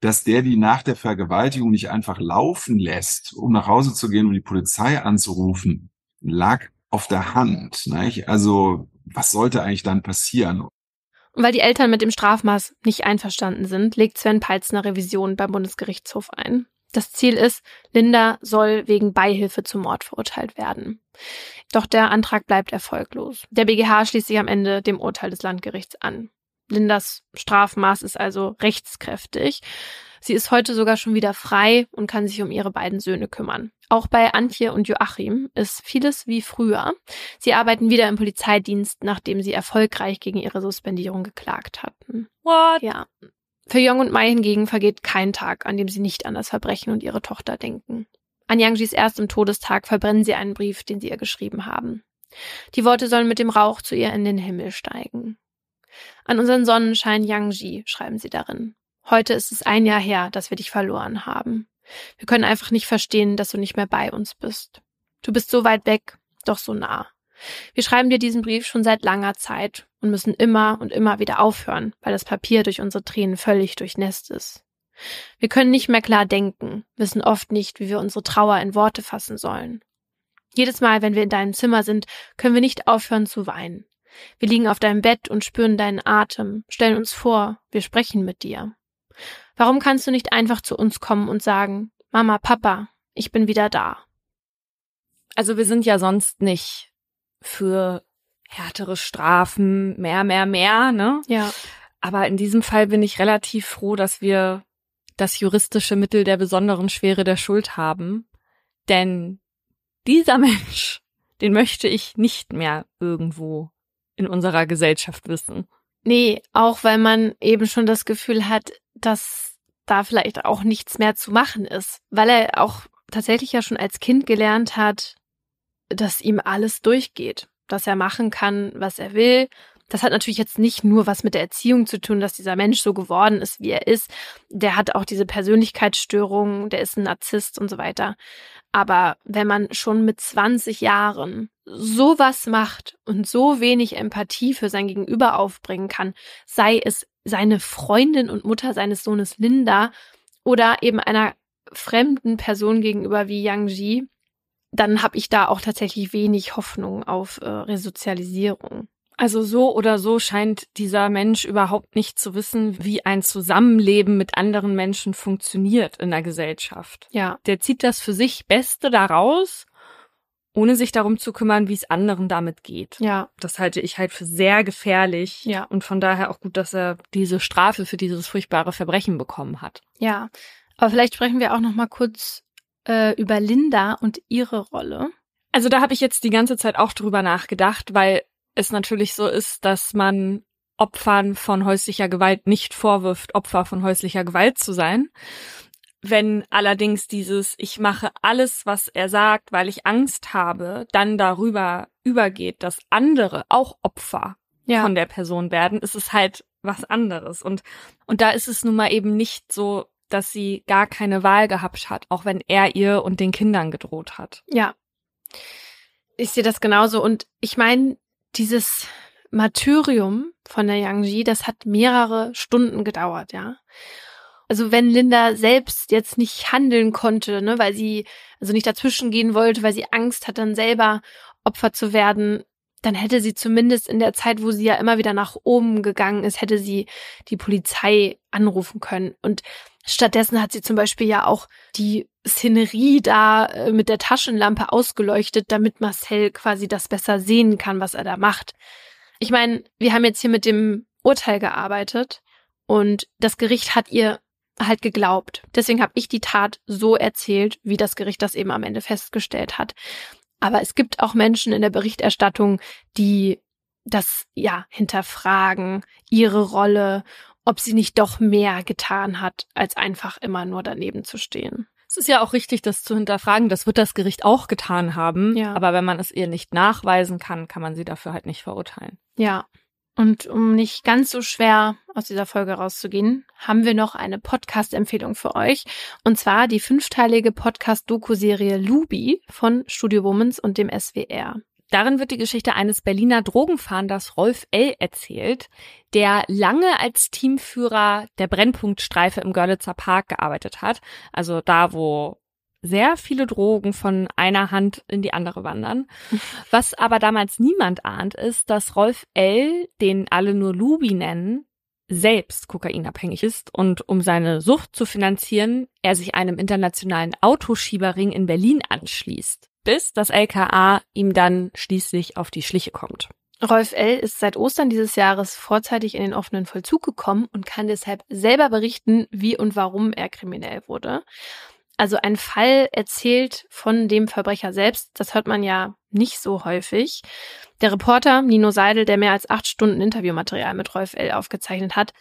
dass der die nach der Vergewaltigung nicht einfach laufen lässt, um nach Hause zu gehen und die Polizei anzurufen, lag auf der Hand. Nicht? Also was sollte eigentlich dann passieren? Und weil die Eltern mit dem Strafmaß nicht einverstanden sind, legt Sven Peitz eine Revision beim Bundesgerichtshof ein. Das Ziel ist, Linda soll wegen Beihilfe zum Mord verurteilt werden. Doch der Antrag bleibt erfolglos. Der BGH schließt sich am Ende dem Urteil des Landgerichts an. Lindas Strafmaß ist also rechtskräftig. Sie ist heute sogar schon wieder frei und kann sich um ihre beiden Söhne kümmern. Auch bei Antje und Joachim ist vieles wie früher. Sie arbeiten wieder im Polizeidienst, nachdem sie erfolgreich gegen ihre Suspendierung geklagt hatten. What? Ja. Für Jong und Mai hingegen vergeht kein Tag, an dem sie nicht an das Verbrechen und ihre Tochter denken. An Yangjis erstem Todestag verbrennen sie einen Brief, den sie ihr geschrieben haben. Die Worte sollen mit dem Rauch zu ihr in den Himmel steigen. An unseren Sonnenschein Yangji schreiben sie darin. Heute ist es ein Jahr her, dass wir dich verloren haben. Wir können einfach nicht verstehen, dass du nicht mehr bei uns bist. Du bist so weit weg, doch so nah. Wir schreiben dir diesen Brief schon seit langer Zeit und müssen immer und immer wieder aufhören, weil das Papier durch unsere Tränen völlig durchnässt ist. Wir können nicht mehr klar denken, wissen oft nicht, wie wir unsere Trauer in Worte fassen sollen. Jedes Mal, wenn wir in deinem Zimmer sind, können wir nicht aufhören zu weinen. Wir liegen auf deinem Bett und spüren deinen Atem, stellen uns vor, wir sprechen mit dir. Warum kannst du nicht einfach zu uns kommen und sagen, Mama, Papa, ich bin wieder da? Also wir sind ja sonst nicht für härtere Strafen, mehr, mehr, mehr, ne? Ja. Aber in diesem Fall bin ich relativ froh, dass wir das juristische Mittel der besonderen Schwere der Schuld haben. Denn dieser Mensch, den möchte ich nicht mehr irgendwo in unserer Gesellschaft wissen. Nee, auch weil man eben schon das Gefühl hat, dass da vielleicht auch nichts mehr zu machen ist, weil er auch tatsächlich ja schon als Kind gelernt hat, dass ihm alles durchgeht, dass er machen kann, was er will. Das hat natürlich jetzt nicht nur was mit der Erziehung zu tun, dass dieser Mensch so geworden ist, wie er ist. Der hat auch diese Persönlichkeitsstörungen, der ist ein Narzisst und so weiter. Aber wenn man schon mit 20 Jahren sowas macht und so wenig Empathie für sein Gegenüber aufbringen kann, sei es seine Freundin und Mutter seines Sohnes Linda oder eben einer fremden Person gegenüber wie Yang Ji, dann habe ich da auch tatsächlich wenig Hoffnung auf äh, Resozialisierung. Also so oder so scheint dieser Mensch überhaupt nicht zu wissen, wie ein Zusammenleben mit anderen Menschen funktioniert in der Gesellschaft. Ja. Der zieht das für sich Beste daraus, ohne sich darum zu kümmern, wie es anderen damit geht. Ja. Das halte ich halt für sehr gefährlich. Ja. Und von daher auch gut, dass er diese Strafe für dieses furchtbare Verbrechen bekommen hat. Ja. Aber vielleicht sprechen wir auch noch mal kurz äh, über Linda und ihre Rolle. Also da habe ich jetzt die ganze Zeit auch drüber nachgedacht, weil es natürlich so ist, dass man Opfern von häuslicher Gewalt nicht vorwirft, Opfer von häuslicher Gewalt zu sein. Wenn allerdings dieses Ich mache alles, was er sagt, weil ich Angst habe, dann darüber übergeht, dass andere auch Opfer Ja. von der Person werden, ist es halt was anderes. Und, und da ist es nun mal eben nicht so, dass sie gar keine Wahl gehabt hat, auch wenn er ihr und den Kindern gedroht hat. Ja. Ich sehe das genauso. Und ich meine, dieses Martyrium von der Yangji, das hat mehrere Stunden gedauert, ja. Also wenn Linda selbst jetzt nicht handeln konnte, ne, weil sie also nicht dazwischen gehen wollte, weil sie Angst hat, dann selber Opfer zu werden, dann hätte sie zumindest in der Zeit, wo sie ja immer wieder nach oben gegangen ist, hätte sie die Polizei anrufen können. Und stattdessen hat sie zum Beispiel ja auch die Szenerie da äh, mit der Taschenlampe ausgeleuchtet, damit Marcel quasi das besser sehen kann, was er da macht. Ich meine, wir haben jetzt hier mit dem Urteil gearbeitet und das Gericht hat ihr halt geglaubt. Deswegen habe ich die Tat so erzählt, wie das Gericht das eben am Ende festgestellt hat. Aber es gibt auch Menschen in der Berichterstattung, die das ja hinterfragen, ihre Rolle, ob sie nicht doch mehr getan hat, als einfach immer nur daneben zu stehen. Es ist ja auch richtig, das zu hinterfragen. Das wird das Gericht auch getan haben. Ja. Aber wenn man es ihr nicht nachweisen kann, kann man sie dafür halt nicht verurteilen. Ja. Und um nicht ganz so schwer aus dieser Folge rauszugehen, haben wir noch eine Podcast-Empfehlung für euch. Und zwar die fünfteilige Podcast-Doku-Serie Lubi von Studio Womans und dem SWR. Darin wird die Geschichte eines Berliner Drogenfahnders Rolf L. erzählt, der lange als Teamführer der Brennpunktstreife im Görlitzer Park gearbeitet hat. Also da, wo sehr viele Drogen von einer Hand in die andere wandern. Was aber damals niemand ahnt, ist, dass Rolf L., den alle nur Lubi nennen, selbst kokainabhängig ist und um seine Sucht zu finanzieren, er sich einem internationalen Autoschieberring in Berlin anschließt, bis das LKA ihm dann schließlich auf die Schliche kommt. Rolf L. ist seit Ostern dieses Jahres vorzeitig in den offenen Vollzug gekommen und kann deshalb selber berichten, wie und warum er kriminell wurde. Also ein Fall erzählt von dem Verbrecher selbst, das hört man ja nicht so häufig. Der Reporter Nino Seidel, der mehr als acht Stunden Interviewmaterial mit Rolf L. aufgezeichnet hat,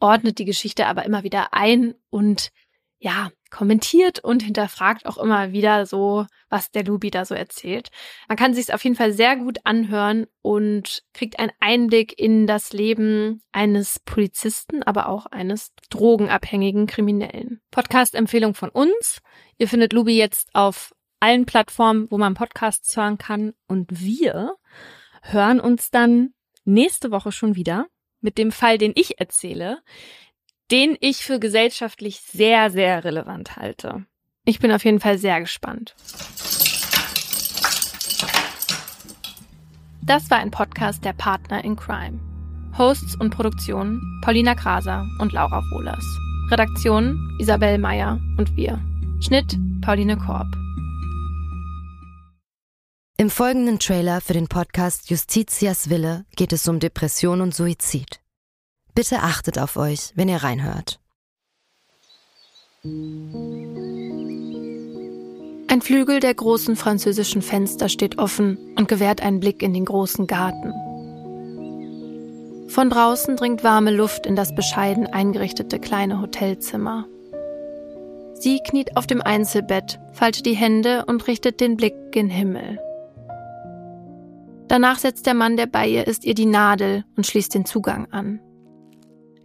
ordnet die Geschichte aber immer wieder ein und ja, kommentiert und hinterfragt auch immer wieder so, was der Lubi da so erzählt. Man kann sich es auf jeden Fall sehr gut anhören und kriegt einen Einblick in das Leben eines Polizisten, aber auch eines drogenabhängigen Kriminellen. Podcast-Empfehlung von uns. Ihr findet Lubi jetzt auf allen Plattformen, wo man Podcasts hören kann. Und wir hören uns dann nächste Woche schon wieder mit dem Fall, den ich erzähle den ich für gesellschaftlich sehr, sehr relevant halte. Ich bin auf jeden Fall sehr gespannt. Das war ein Podcast der Partner in Crime. Hosts und Produktion Paulina Kraser und Laura Wohlers. Redaktion Isabel Meyer und wir. Schnitt Pauline Korb. Im folgenden Trailer für den Podcast Justitias Wille geht es um Depression und Suizid. Bitte achtet auf euch, wenn ihr reinhört. Ein Flügel der großen französischen Fenster steht offen und gewährt einen Blick in den großen Garten. Von draußen dringt warme Luft in das bescheiden eingerichtete kleine Hotelzimmer. Sie kniet auf dem Einzelbett, faltet die Hände und richtet den Blick gen Himmel. Danach setzt der Mann, der bei ihr ist, ihr die Nadel und schließt den Zugang an.